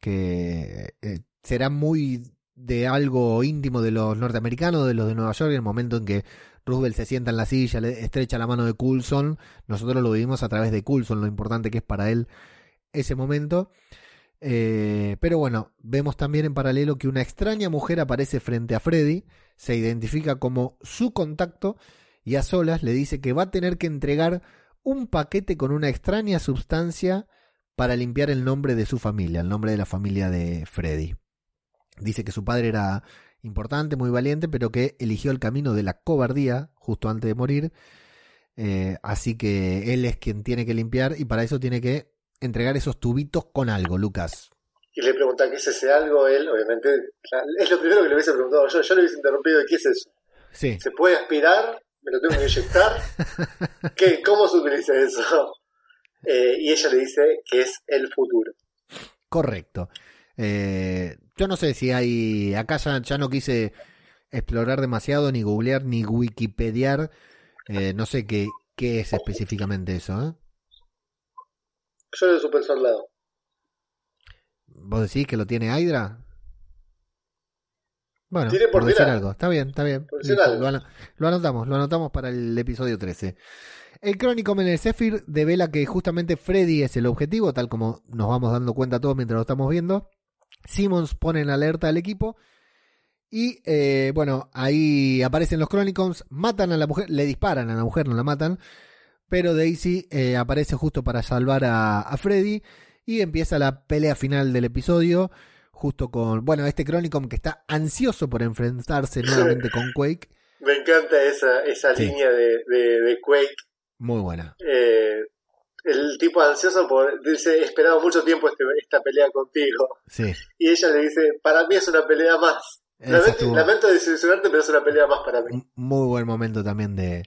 que eh, será muy de algo íntimo de los norteamericanos, de los de Nueva York, el momento en que Roosevelt se sienta en la silla, le estrecha la mano de Coulson. Nosotros lo vivimos a través de Coulson, lo importante que es para él ese momento. Eh, pero bueno, vemos también en paralelo que una extraña mujer aparece frente a Freddy, se identifica como su contacto y a solas le dice que va a tener que entregar un paquete con una extraña sustancia para limpiar el nombre de su familia, el nombre de la familia de Freddy. Dice que su padre era importante, muy valiente, pero que eligió el camino de la cobardía justo antes de morir. Eh, así que él es quien tiene que limpiar y para eso tiene que entregar esos tubitos con algo, Lucas. Y le preguntan qué es ese algo, él, obviamente, es lo primero que le hubiese preguntado yo. Yo le hubiese interrumpido, ¿qué es eso? Sí, ¿Se puede aspirar? ¿Me lo tengo que inyectar? ¿Qué, ¿Cómo se utiliza eso? Eh, y ella le dice que es el futuro. correcto. Eh, yo no sé si hay. Acá ya, ya no quise explorar demasiado, ni googlear, ni wikipediar. Eh, no sé qué, qué es específicamente eso. ¿eh? Yo el super soldado. ¿Vos decís que lo tiene Hydra? Bueno, por por decir algo. Está bien, está bien. Listo, algo. Lo, ano- lo anotamos, lo anotamos para el episodio 13. El Chronicom en el Zephyr devela que justamente Freddy es el objetivo, tal como nos vamos dando cuenta todos mientras lo estamos viendo. Simmons pone en alerta al equipo. Y eh, bueno, ahí aparecen los Chronicons, matan a la mujer, le disparan a la mujer, no la matan. Pero Daisy eh, aparece justo para salvar a, a Freddy. Y empieza la pelea final del episodio. Justo con, bueno, este Chronicom que está ansioso por enfrentarse nuevamente con Quake. Me encanta esa, esa Sí. línea de, de, de Quake. Muy buena. Eh, el tipo ansioso por, dice, he esperado mucho tiempo este- esta pelea contigo. Sí. Y ella le dice, para mí es una pelea más. Lamento, lamento desilusionarte, pero es una pelea más para mí. un muy buen momento también de,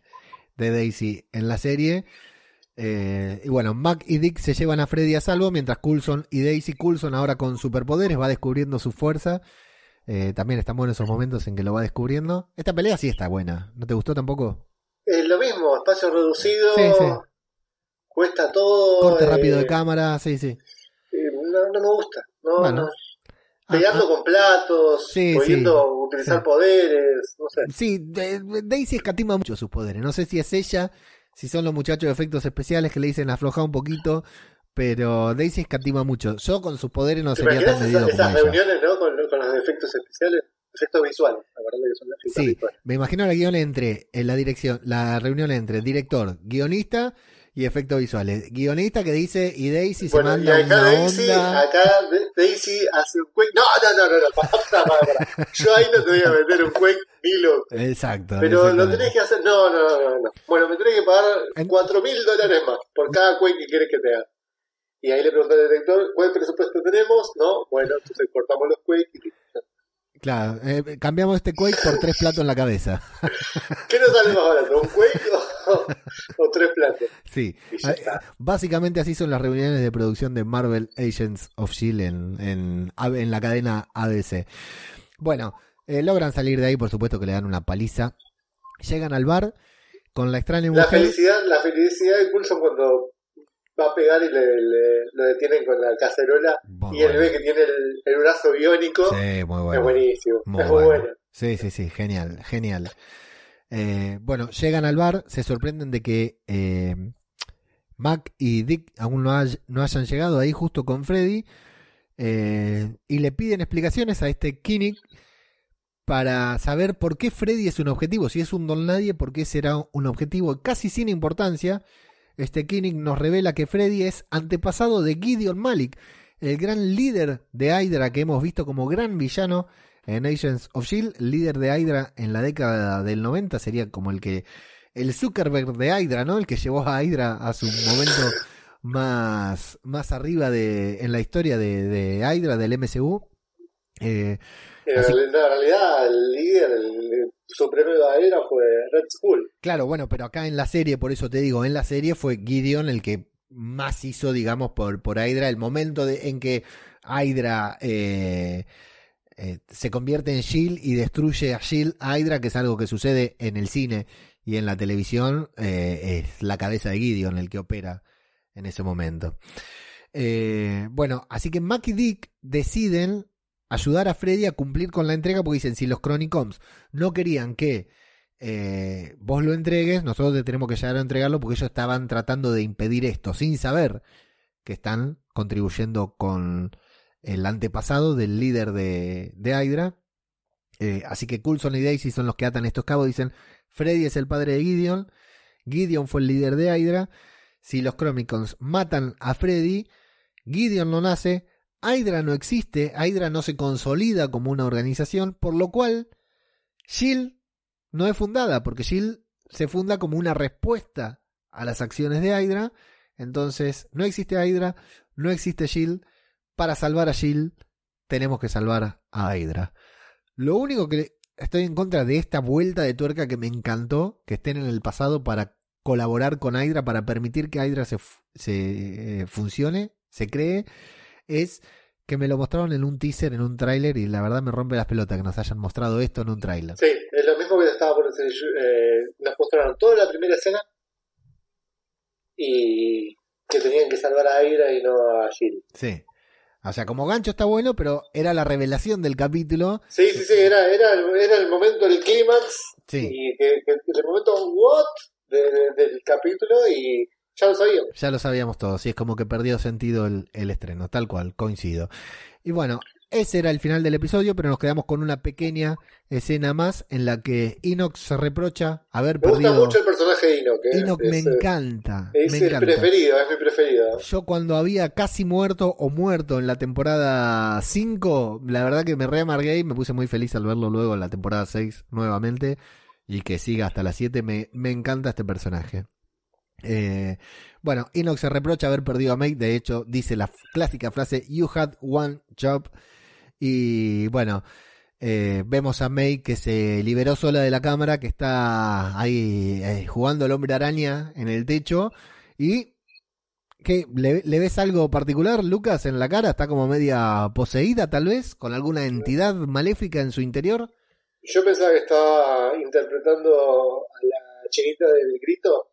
de Daisy en la serie. Eh, y bueno, Mac y Dick se llevan a Freddy a salvo, mientras Coulson y Daisy, Coulson ahora con superpoderes, va descubriendo su fuerza. Eh, también están buenos esos momentos en que lo va descubriendo. Esta pelea sí está buena. ¿No te gustó tampoco? Es lo mismo, espacio reducido, Sí, sí. cuesta todo. Corte eh, rápido de cámara, sí, sí. eh, no, no me gusta. No, Bueno. no. Ah, Pegando con platos, Sí, pudiendo utilizar poderes, no sé. Sí, Daisy escatima mucho sus poderes. No sé si es ella, si son los muchachos de efectos especiales que le dicen afloja un poquito, pero Daisy escatima mucho. Yo con sus poderes no ¿Te sería tan medido esas, como esas ella. reuniones ¿no? con, con los efectos especiales? Efectos visuales, la verdad que son efectos Sí, visuales. me imagino la guion entre, en la dirección, la reunión entre director, guionista y efectos visuales. Guionista que dice y Daisy se Bueno, y manda acá una Daisy, onda. acá Daisy hace un quake. No, no, no, no. Yo ahí no te voy a meter un quake ni loco. Exacto. Pero lo tenés que hacer. No, no, no, no, no. Bueno, me tenés que pagar cuatro mil dólares más por cada quake que quieres que te haga. Y ahí le pregunté al director, ¿cuál presupuesto tenemos? No, bueno, entonces cortamos los quakes. y. Claro, eh, cambiamos este Quake por tres platos en la cabeza. ¿Qué nos sale más barato? ¿Un quake o, o tres platos? Sí, Ah, básicamente así son las reuniones de producción de Marvel Agents of Shield en, en, en la cadena ABC. Bueno, eh, logran salir de ahí, por supuesto que le dan una paliza. Llegan al bar con la extraña La mujer. felicidad, la felicidad de Coulson cuando va a pegar y le, le- lo detienen con la cacerola Muy y él bueno. ve que tiene el, el brazo biónico. Sí, muy bueno. Es buenísimo. Muy es muy bueno. bueno. Sí, sí, sí, genial, genial. Eh, bueno, llegan al bar, se sorprenden de que eh, Mac y Dick aún no, hay- no hayan llegado ahí justo con Freddy eh, y le piden explicaciones a este Kinnick para saber por qué Freddy es un objetivo. Si es un don nadie, por qué será un objetivo casi sin importancia. Este Kinnick nos revela que Freddy es antepasado de Gideon Malik, el gran líder de Hydra que hemos visto como gran villano en Agents of Shield, el líder de Hydra en la década del 90 sería como el que el Zuckerberg de Hydra, ¿no? El que llevó a Hydra a su momento más más arriba de en la historia de, de Hydra del MCU. Eh, En Así- realidad, en realidad, el líder, el supremo de Aera fue Red Skull. Claro, bueno, pero acá en la serie, por eso te digo, en la serie fue Gideon el que más hizo, digamos, por, por Hydra, el momento de- en que Hydra eh, eh, se convierte en Shield y destruye a Shield, Hydra, que es algo que sucede en el cine y en la televisión, eh, es la cabeza de Gideon el que opera en ese momento. Eh, bueno, así que Mac y Dick deciden ayudar a Freddy a cumplir con la entrega porque dicen, si los Chronicons no querían que vos lo entregues, nosotros te tenemos que llegar a entregarlo porque ellos estaban tratando de impedir esto sin saber que están contribuyendo con el antepasado del líder de, de Hydra. Eh, así que Coulson y Daisy son los que atan estos cabos. Dicen, Freddy es el padre de Gideon. Gideon fue el líder de Hydra. Si los Chronicons matan a Freddy, Gideon no nace. Hydra no existe. Hydra no se consolida como una organización. Por lo cual, Shield no es fundada, porque Shield se funda como una respuesta a las acciones de Hydra. Entonces, no existe Hydra, no existe Shield. Para salvar a Shield, tenemos que salvar a Hydra. Lo único que estoy en contra de esta vuelta de tuerca que me encantó, que estén en el pasado para colaborar con Hydra, para permitir que Hydra se, se eh, funcione, se cree, es que me lo mostraron en un teaser, en un tráiler, y la verdad me rompe las pelotas que nos hayan mostrado esto en un tráiler. Sí, es lo mismo que estaba por decir. eh, nos mostraron toda la primera escena y que tenían que salvar a Aira y no a Jill. Sí. O sea, como gancho está bueno, pero era la revelación del capítulo. Sí, sí, sí, era, era, el- era el momento del clímax Sí, y el momento what de- de- del capítulo y ya lo sabíamos. ya lo sabíamos todos. Y es como que perdió sentido el, el estreno, tal cual, coincido. Y bueno, ese era el final del episodio, pero nos quedamos con una pequeña escena más en la que Inox se reprocha haber Me gusta perdido. mucho el personaje de Enoch. eh, Enoch me es, encanta. Es me el encanta. preferido, es mi preferido. Yo cuando había casi muerto o muerto en la temporada 5, la verdad que me reamargué y me puse muy feliz al verlo luego en la temporada 6 nuevamente y que siga hasta la 7. Me, me encanta este personaje. Eh, bueno, Enoch se reprocha haber perdido a May. De hecho, dice la clásica frase: You had one job. Y bueno, eh, vemos a May que se liberó sola de la cámara, que está ahí eh, jugando al hombre araña en el techo. Y ¿qué, le, le ves algo particular, Lucas, en la cara? ¿Está como media poseída tal vez? ¿Con alguna entidad maléfica en su interior? Yo pensaba que estaba interpretando a la chinita del grito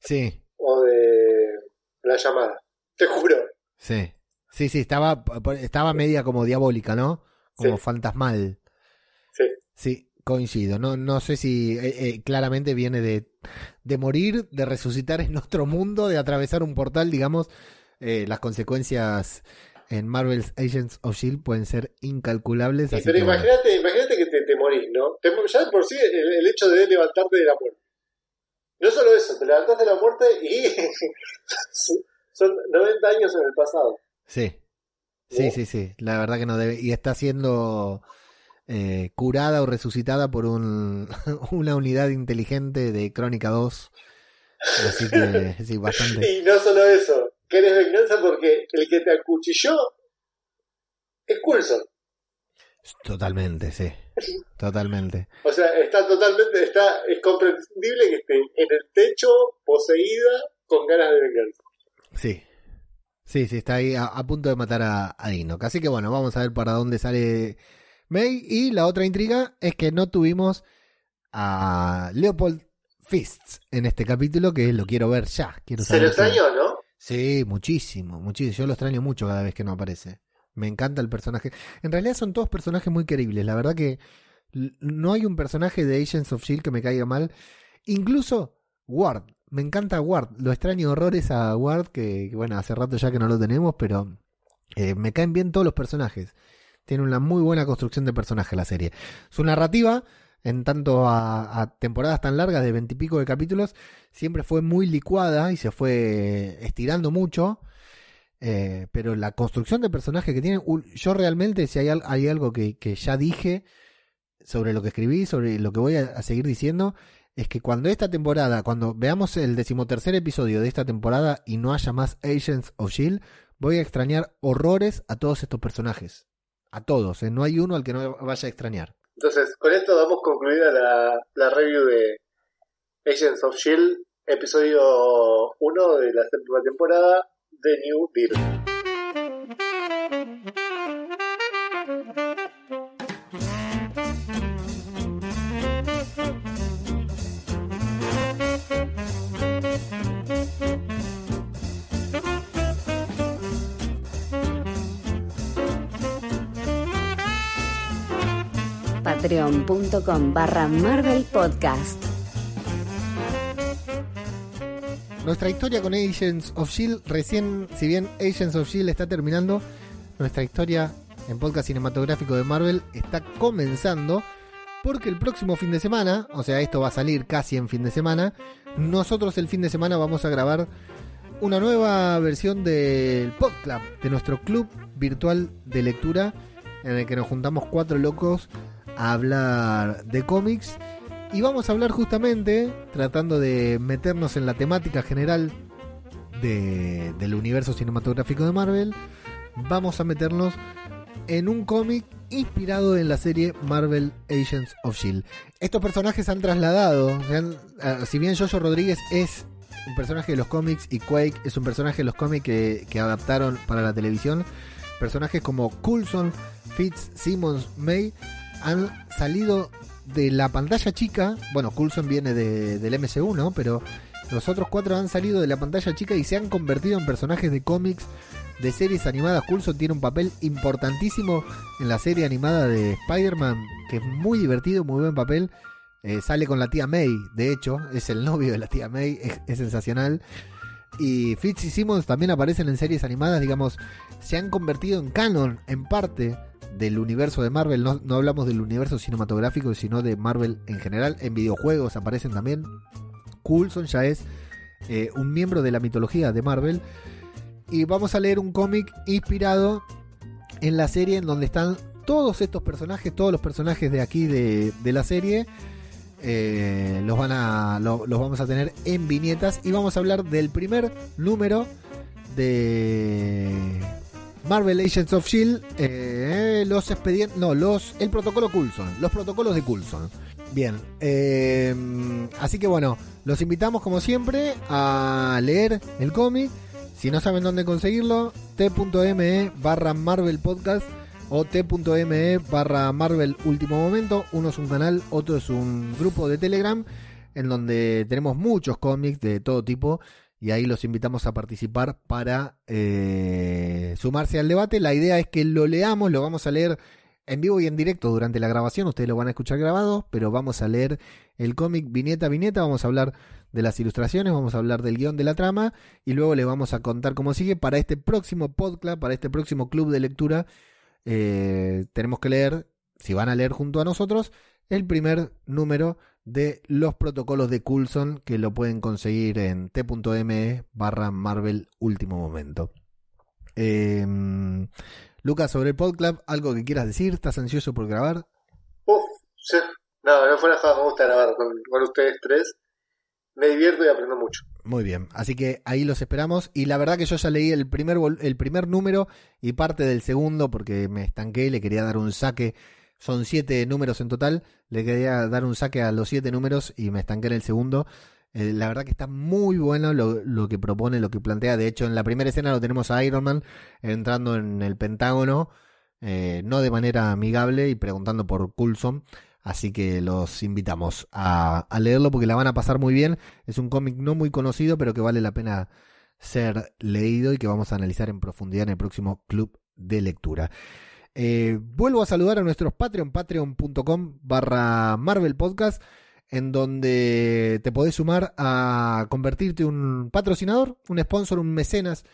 Sí, o de la llamada. Te juro. sí. Sí, sí, estaba, estaba media como diabólica, ¿no? Como Sí. fantasmal. Sí. Sí, coincido. No, no sé si eh, eh, claramente viene de, de morir, de resucitar en otro mundo, de atravesar un portal, digamos. Eh, las consecuencias en Marvel's Agents of Shield pueden ser incalculables. Sí, pero que imagínate, imagínate que te, te morís, ¿no? Te- ya de por sí el, el hecho de levantarte de la muerte. No solo eso, te levantás de la muerte y son 90 años en el pasado. Sí. Sí, sí, sí. La verdad que no debe. Y está siendo eh, curada o resucitada por un, una unidad inteligente de Crónica 2. Así que sí, bastante. Y no solo eso, querés venganza porque el que te acuchilló es Coulson. Totalmente, sí. Totalmente. O sea, está totalmente, está, es comprensible que esté en el techo, poseída, con ganas de venganza. Sí. Sí, sí, está ahí a, a punto de matar a, a Dinok. Así que bueno, vamos a ver para dónde sale May. Y la otra intriga es que no tuvimos a Leopold Fists en este capítulo, que lo quiero ver ya. Quiero Se lo extrañó, ¿no? Sí, muchísimo, muchísimo. Yo lo extraño mucho cada vez que no aparece. Me encanta el personaje. En realidad son todos personajes muy queribles. La verdad que no hay un personaje de Agents of Shield que me caiga mal. Incluso Ward. Me encanta Ward. Lo extraño horrores a Ward, que, bueno, hace rato ya que no lo tenemos, pero eh, me caen bien todos los personajes. Tiene una muy buena construcción de personaje la serie. Su narrativa, en tanto a, a temporadas tan largas de veintipico de capítulos, siempre fue muy licuada y se fue estirando mucho. Eh, pero la construcción de personaje que tiene, yo realmente, si hay, hay algo que, que ya dije sobre lo que escribí, sobre lo que voy a seguir diciendo, es que cuando esta temporada, cuando veamos el decimotercer episodio de esta temporada y no haya más Agents of Shield, voy a extrañar horrores a todos estos personajes. A todos, ¿eh? no hay uno al que no vaya a extrañar. Entonces, con esto damos concluida la, la review de Agents of Shield, episodio 1 de la séptima temporada de New Deal. Patreon.com barra Marvel Podcast. Nuestra historia con Agents of Shield, recién, si bien Agents of Shield está terminando, nuestra historia en podcast cinematográfico de Marvel está comenzando. Porque el próximo fin de semana, o sea, esto va a salir casi en fin de semana, nosotros el fin de semana vamos a grabar una nueva versión del Podclub, de nuestro club virtual de lectura, en el que nos juntamos cuatro locos hablar de cómics. Y vamos a hablar justamente, tratando de meternos en la temática general de- del universo cinematográfico de Marvel, vamos a meternos en un cómic inspirado en la serie Marvel Agents of Shield. Estos personajes han trasladado, ah, si bien Jojo Rodríguez es un personaje de los cómics y Quake es un personaje de los cómics que, que adaptaron para la televisión, personajes como Coulson, Fitz, Simmons, May han salido de la pantalla chica. Bueno, Coulson viene de- del MCU. Pero los otros cuatro han salido de la pantalla chica y se han convertido en personajes de cómics, de series animadas. Coulson tiene un papel importantísimo en la serie animada de Spider-Man, que es muy divertido, muy buen papel. Eh, sale con la tía May, de hecho, es el novio de la tía May, es sensacional. Y Fitz y Simmons también aparecen en series animadas, digamos, se han convertido en canon, en parte del universo de Marvel. No, no hablamos del universo cinematográfico, sino de Marvel en general. En videojuegos aparecen también. Coulson ya es eh, un miembro de la mitología de Marvel. Y vamos a leer un cómic inspirado en la serie en donde están todos estos personajes, todos los personajes de aquí de, de la serie. eh, los, van a, lo- los vamos a tener en viñetas y vamos a hablar del primer número de Marvel Agents of Shield, eh, los expedientes, no, los, el protocolo Coulson, los protocolos de Coulson. Bien, eh, así que bueno, los invitamos como siempre a leer el cómic. Si no saben dónde conseguirlo, t.me barra Marvel Podcast o t.me barra Marvel Último Momento. Uno es un canal, otro es un grupo de Telegram en donde tenemos muchos cómics de todo tipo y ahí los invitamos a participar para eh, sumarse al debate. La idea es que lo leamos, lo vamos a leer en vivo y en directo durante la grabación, ustedes lo van a escuchar grabado, pero vamos a leer el cómic viñeta a viñeta, vamos a hablar de las ilustraciones, vamos a hablar del guion de la trama y luego le vamos a contar cómo sigue para este próximo podcast, para este próximo club de lectura. eh, tenemos que leer, si van a leer junto a nosotros, el primer número de los protocolos de Coulson que lo pueden conseguir en t.me barra Marvel Último Momento. Eh, Lucas, sobre el podcast, ¿algo que quieras decir? ¿Estás ansioso por grabar? Uf, sí. No, no fuera joda, me gusta grabar con, con ustedes tres. Me divierto y aprendo mucho. Muy bien, así que ahí los esperamos. Y la verdad que yo ya leí el primer, el primer número y parte del segundo porque me estanqué, le quería dar un saque. Son siete números en total. Le quería dar un saque a los siete números y me estanqué en el segundo. Eh, la verdad que está muy bueno lo, lo que propone, lo que plantea. De hecho, en la primera escena lo tenemos a Iron Man entrando en el Pentágono, eh, no de manera amigable y preguntando por Coulson. Así que los invitamos a, a leerlo porque la van a pasar muy bien. Es un cómic no muy conocido, pero que vale la pena ser leído y que vamos a analizar en profundidad en el próximo club de lectura. Eh, vuelvo a saludar a nuestros Patreon, patreon.com barra Marvel Podcast, en donde te podés sumar a convertirte un patrocinador, un sponsor, un mecenas,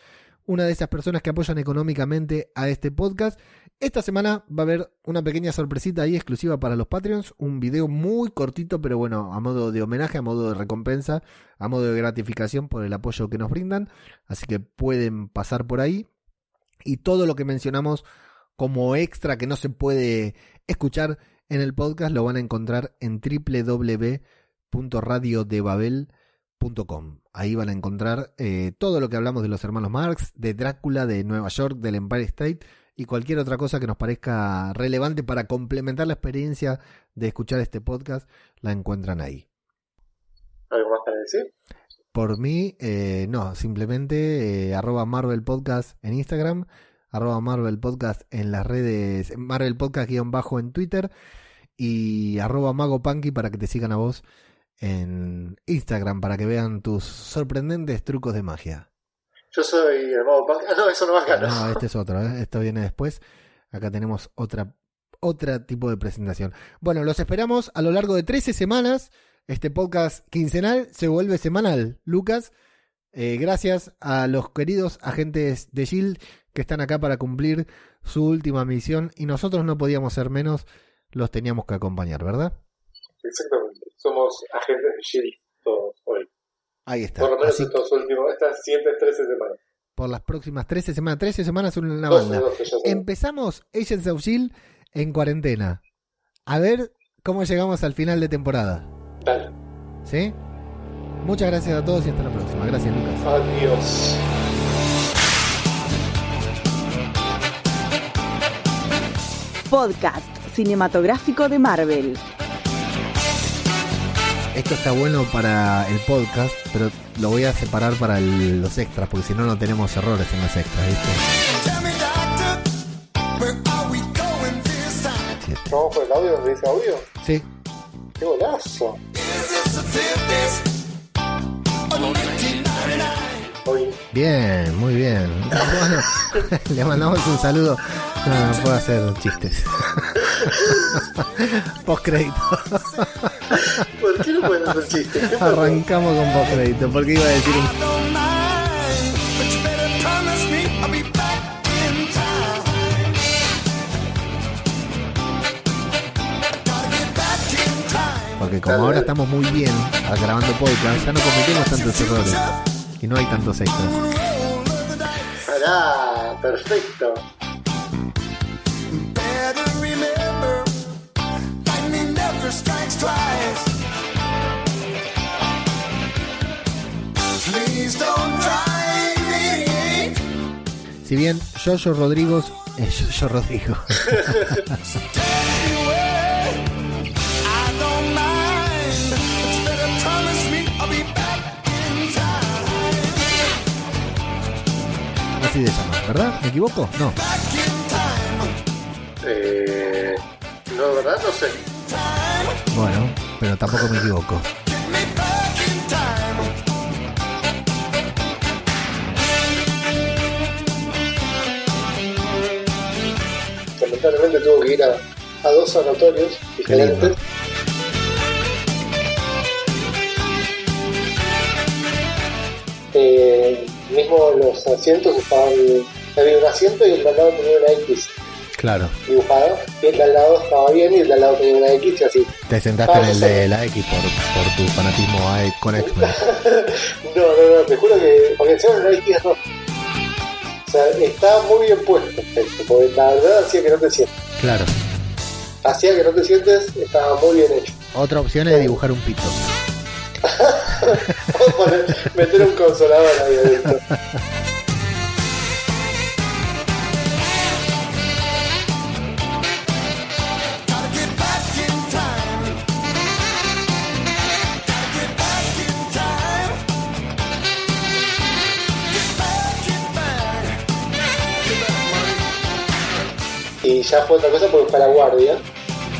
una de esas personas que apoyan económicamente a este podcast. Esta semana va a haber una pequeña sorpresita ahí exclusiva para los Patreons, un video muy cortito, pero bueno, a modo de homenaje, a modo de recompensa, a modo de gratificación por el apoyo que nos brindan. Así que pueden pasar por ahí. Y todo lo que mencionamos como extra que no se puede escuchar en el podcast lo van a encontrar en www.radiodebabel.com. Ahí van a encontrar eh, todo lo que hablamos de los hermanos Marx, de Drácula, de Nueva York, del Empire State y cualquier otra cosa que nos parezca relevante para complementar la experiencia de escuchar este podcast, la encuentran ahí. ¿Algo más para decir? Por mí, eh, no, simplemente eh, arroba Marvel Podcast en Instagram, arroba Marvel Podcast en las redes, Marvel Podcast guion bajo en Twitter y arroba Mago Punky para que te sigan a vos en Instagram para que vean tus sorprendentes trucos de magia. Yo soy el modo punk. Ah, no, eso no va acá, ¿no? No, este es otro, ¿eh? esto viene después. Acá tenemos otra, otra tipo de presentación. Bueno, los esperamos a lo largo de 13 semanas. Este podcast quincenal se vuelve semanal. Lucas, eh, gracias a los queridos agentes de Shield que están acá para cumplir su última misión y nosotros no podíamos ser menos, los teníamos que acompañar, ¿verdad? Exactamente. Somos agentes de Shield todos hoy. Ahí está. Por lo menos estos últimos, estas siguientes 13 semanas. por las próximas 13 semanas, 13 semanas una 12, banda. 12, ya sabes. Empezamos Agents of Shield en cuarentena. A ver cómo llegamos al final de temporada. Dale. ¿Sí? Muchas gracias a todos y hasta la próxima. Gracias, Lucas. Adiós. Podcast cinematográfico de Marvel. Esto está bueno para el podcast, pero lo voy a separar para el- los extras, porque si no, no tenemos errores en los extras, ¿viste? ¿Vamos con el audio dice audio? Sí, ¡Qué golazo! Bien, muy bien. Bueno, le mandamos un saludo. No, no puedo hacer chistes. Post crédito. ¿por qué no pueden hacer chistes? Arrancamos con post crédito, porque iba a decir un Porque como ahora estamos muy bien grabando podcast, ya no cometemos tantos errores. Y no hay tantos extras. Pará, perfecto. Si bien Jojo Rodrigo, eh, Jojo Rodrigo, así de ¿verdad? ¿Me equivoco? No. Eh, no, ¿verdad? No sé. Bueno, pero tampoco me equivoco. Lamentablemente tuvo que ir a, a dos sanatorios diferentes. Mismo los asientos estaban. Había un asiento y el de al lado tenía una X Claro. dibujada. Y el de al lado estaba bien y el de al lado tenía una X y así. Te sentaste Ah, en el de la X por, por tu fanatismo con X-Men. No, no, no, te juro que. Porque encima no hay roja. O sea, estaba muy bien puesto esto, porque la verdad hacía que no te sientes. Claro. Hacía que no te sientes, estaba muy bien hecho. Otra opción es dibujar un pito. Meter un consolador ahí adentro. Y ya fue otra cosa porque fue la guardia.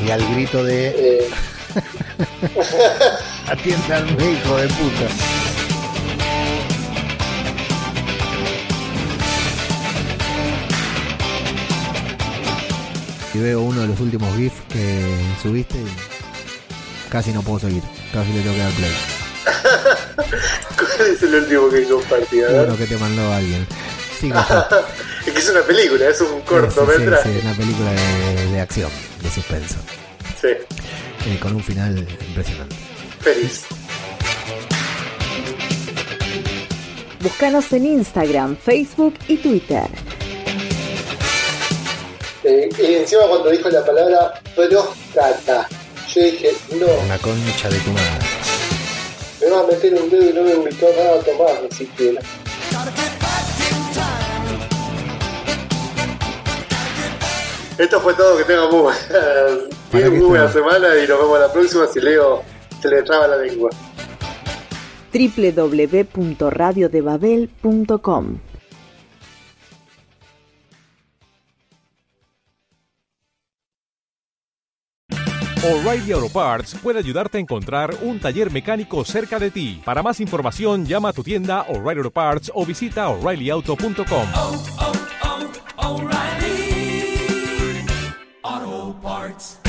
Y al grito de Eh, atiéndanme, hijo de puta. Y veo uno de los últimos GIFs que subiste y casi no puedo seguir. Casi le tengo que dar play. ¿Cuál es el último que compartí? Uno que te mandó alguien. Sí. Es que es una película, es un Sí, sí, cortometraje. sí, una película de, de acción, de suspenso. Sí, eh, con un final impresionante. feliz. Búscanos en Instagram, Facebook y Twitter. Eh, y encima cuando dijo la palabra próstata, yo dije, no, Una concha de tu madre. me va a meter un dedo y no me ubicó nada a tomar ni siquiera. Esto fue todo, que tengan muy muy que buena semana y nos vemos la próxima si Leo se le traba la lengua. www.radiodebabel.com O'Reilly Auto Parts puede ayudarte a encontrar un taller mecánico cerca de ti. Para más información, llama a tu tienda O'Reilly Auto Parts o visita oreillyauto.com. parts.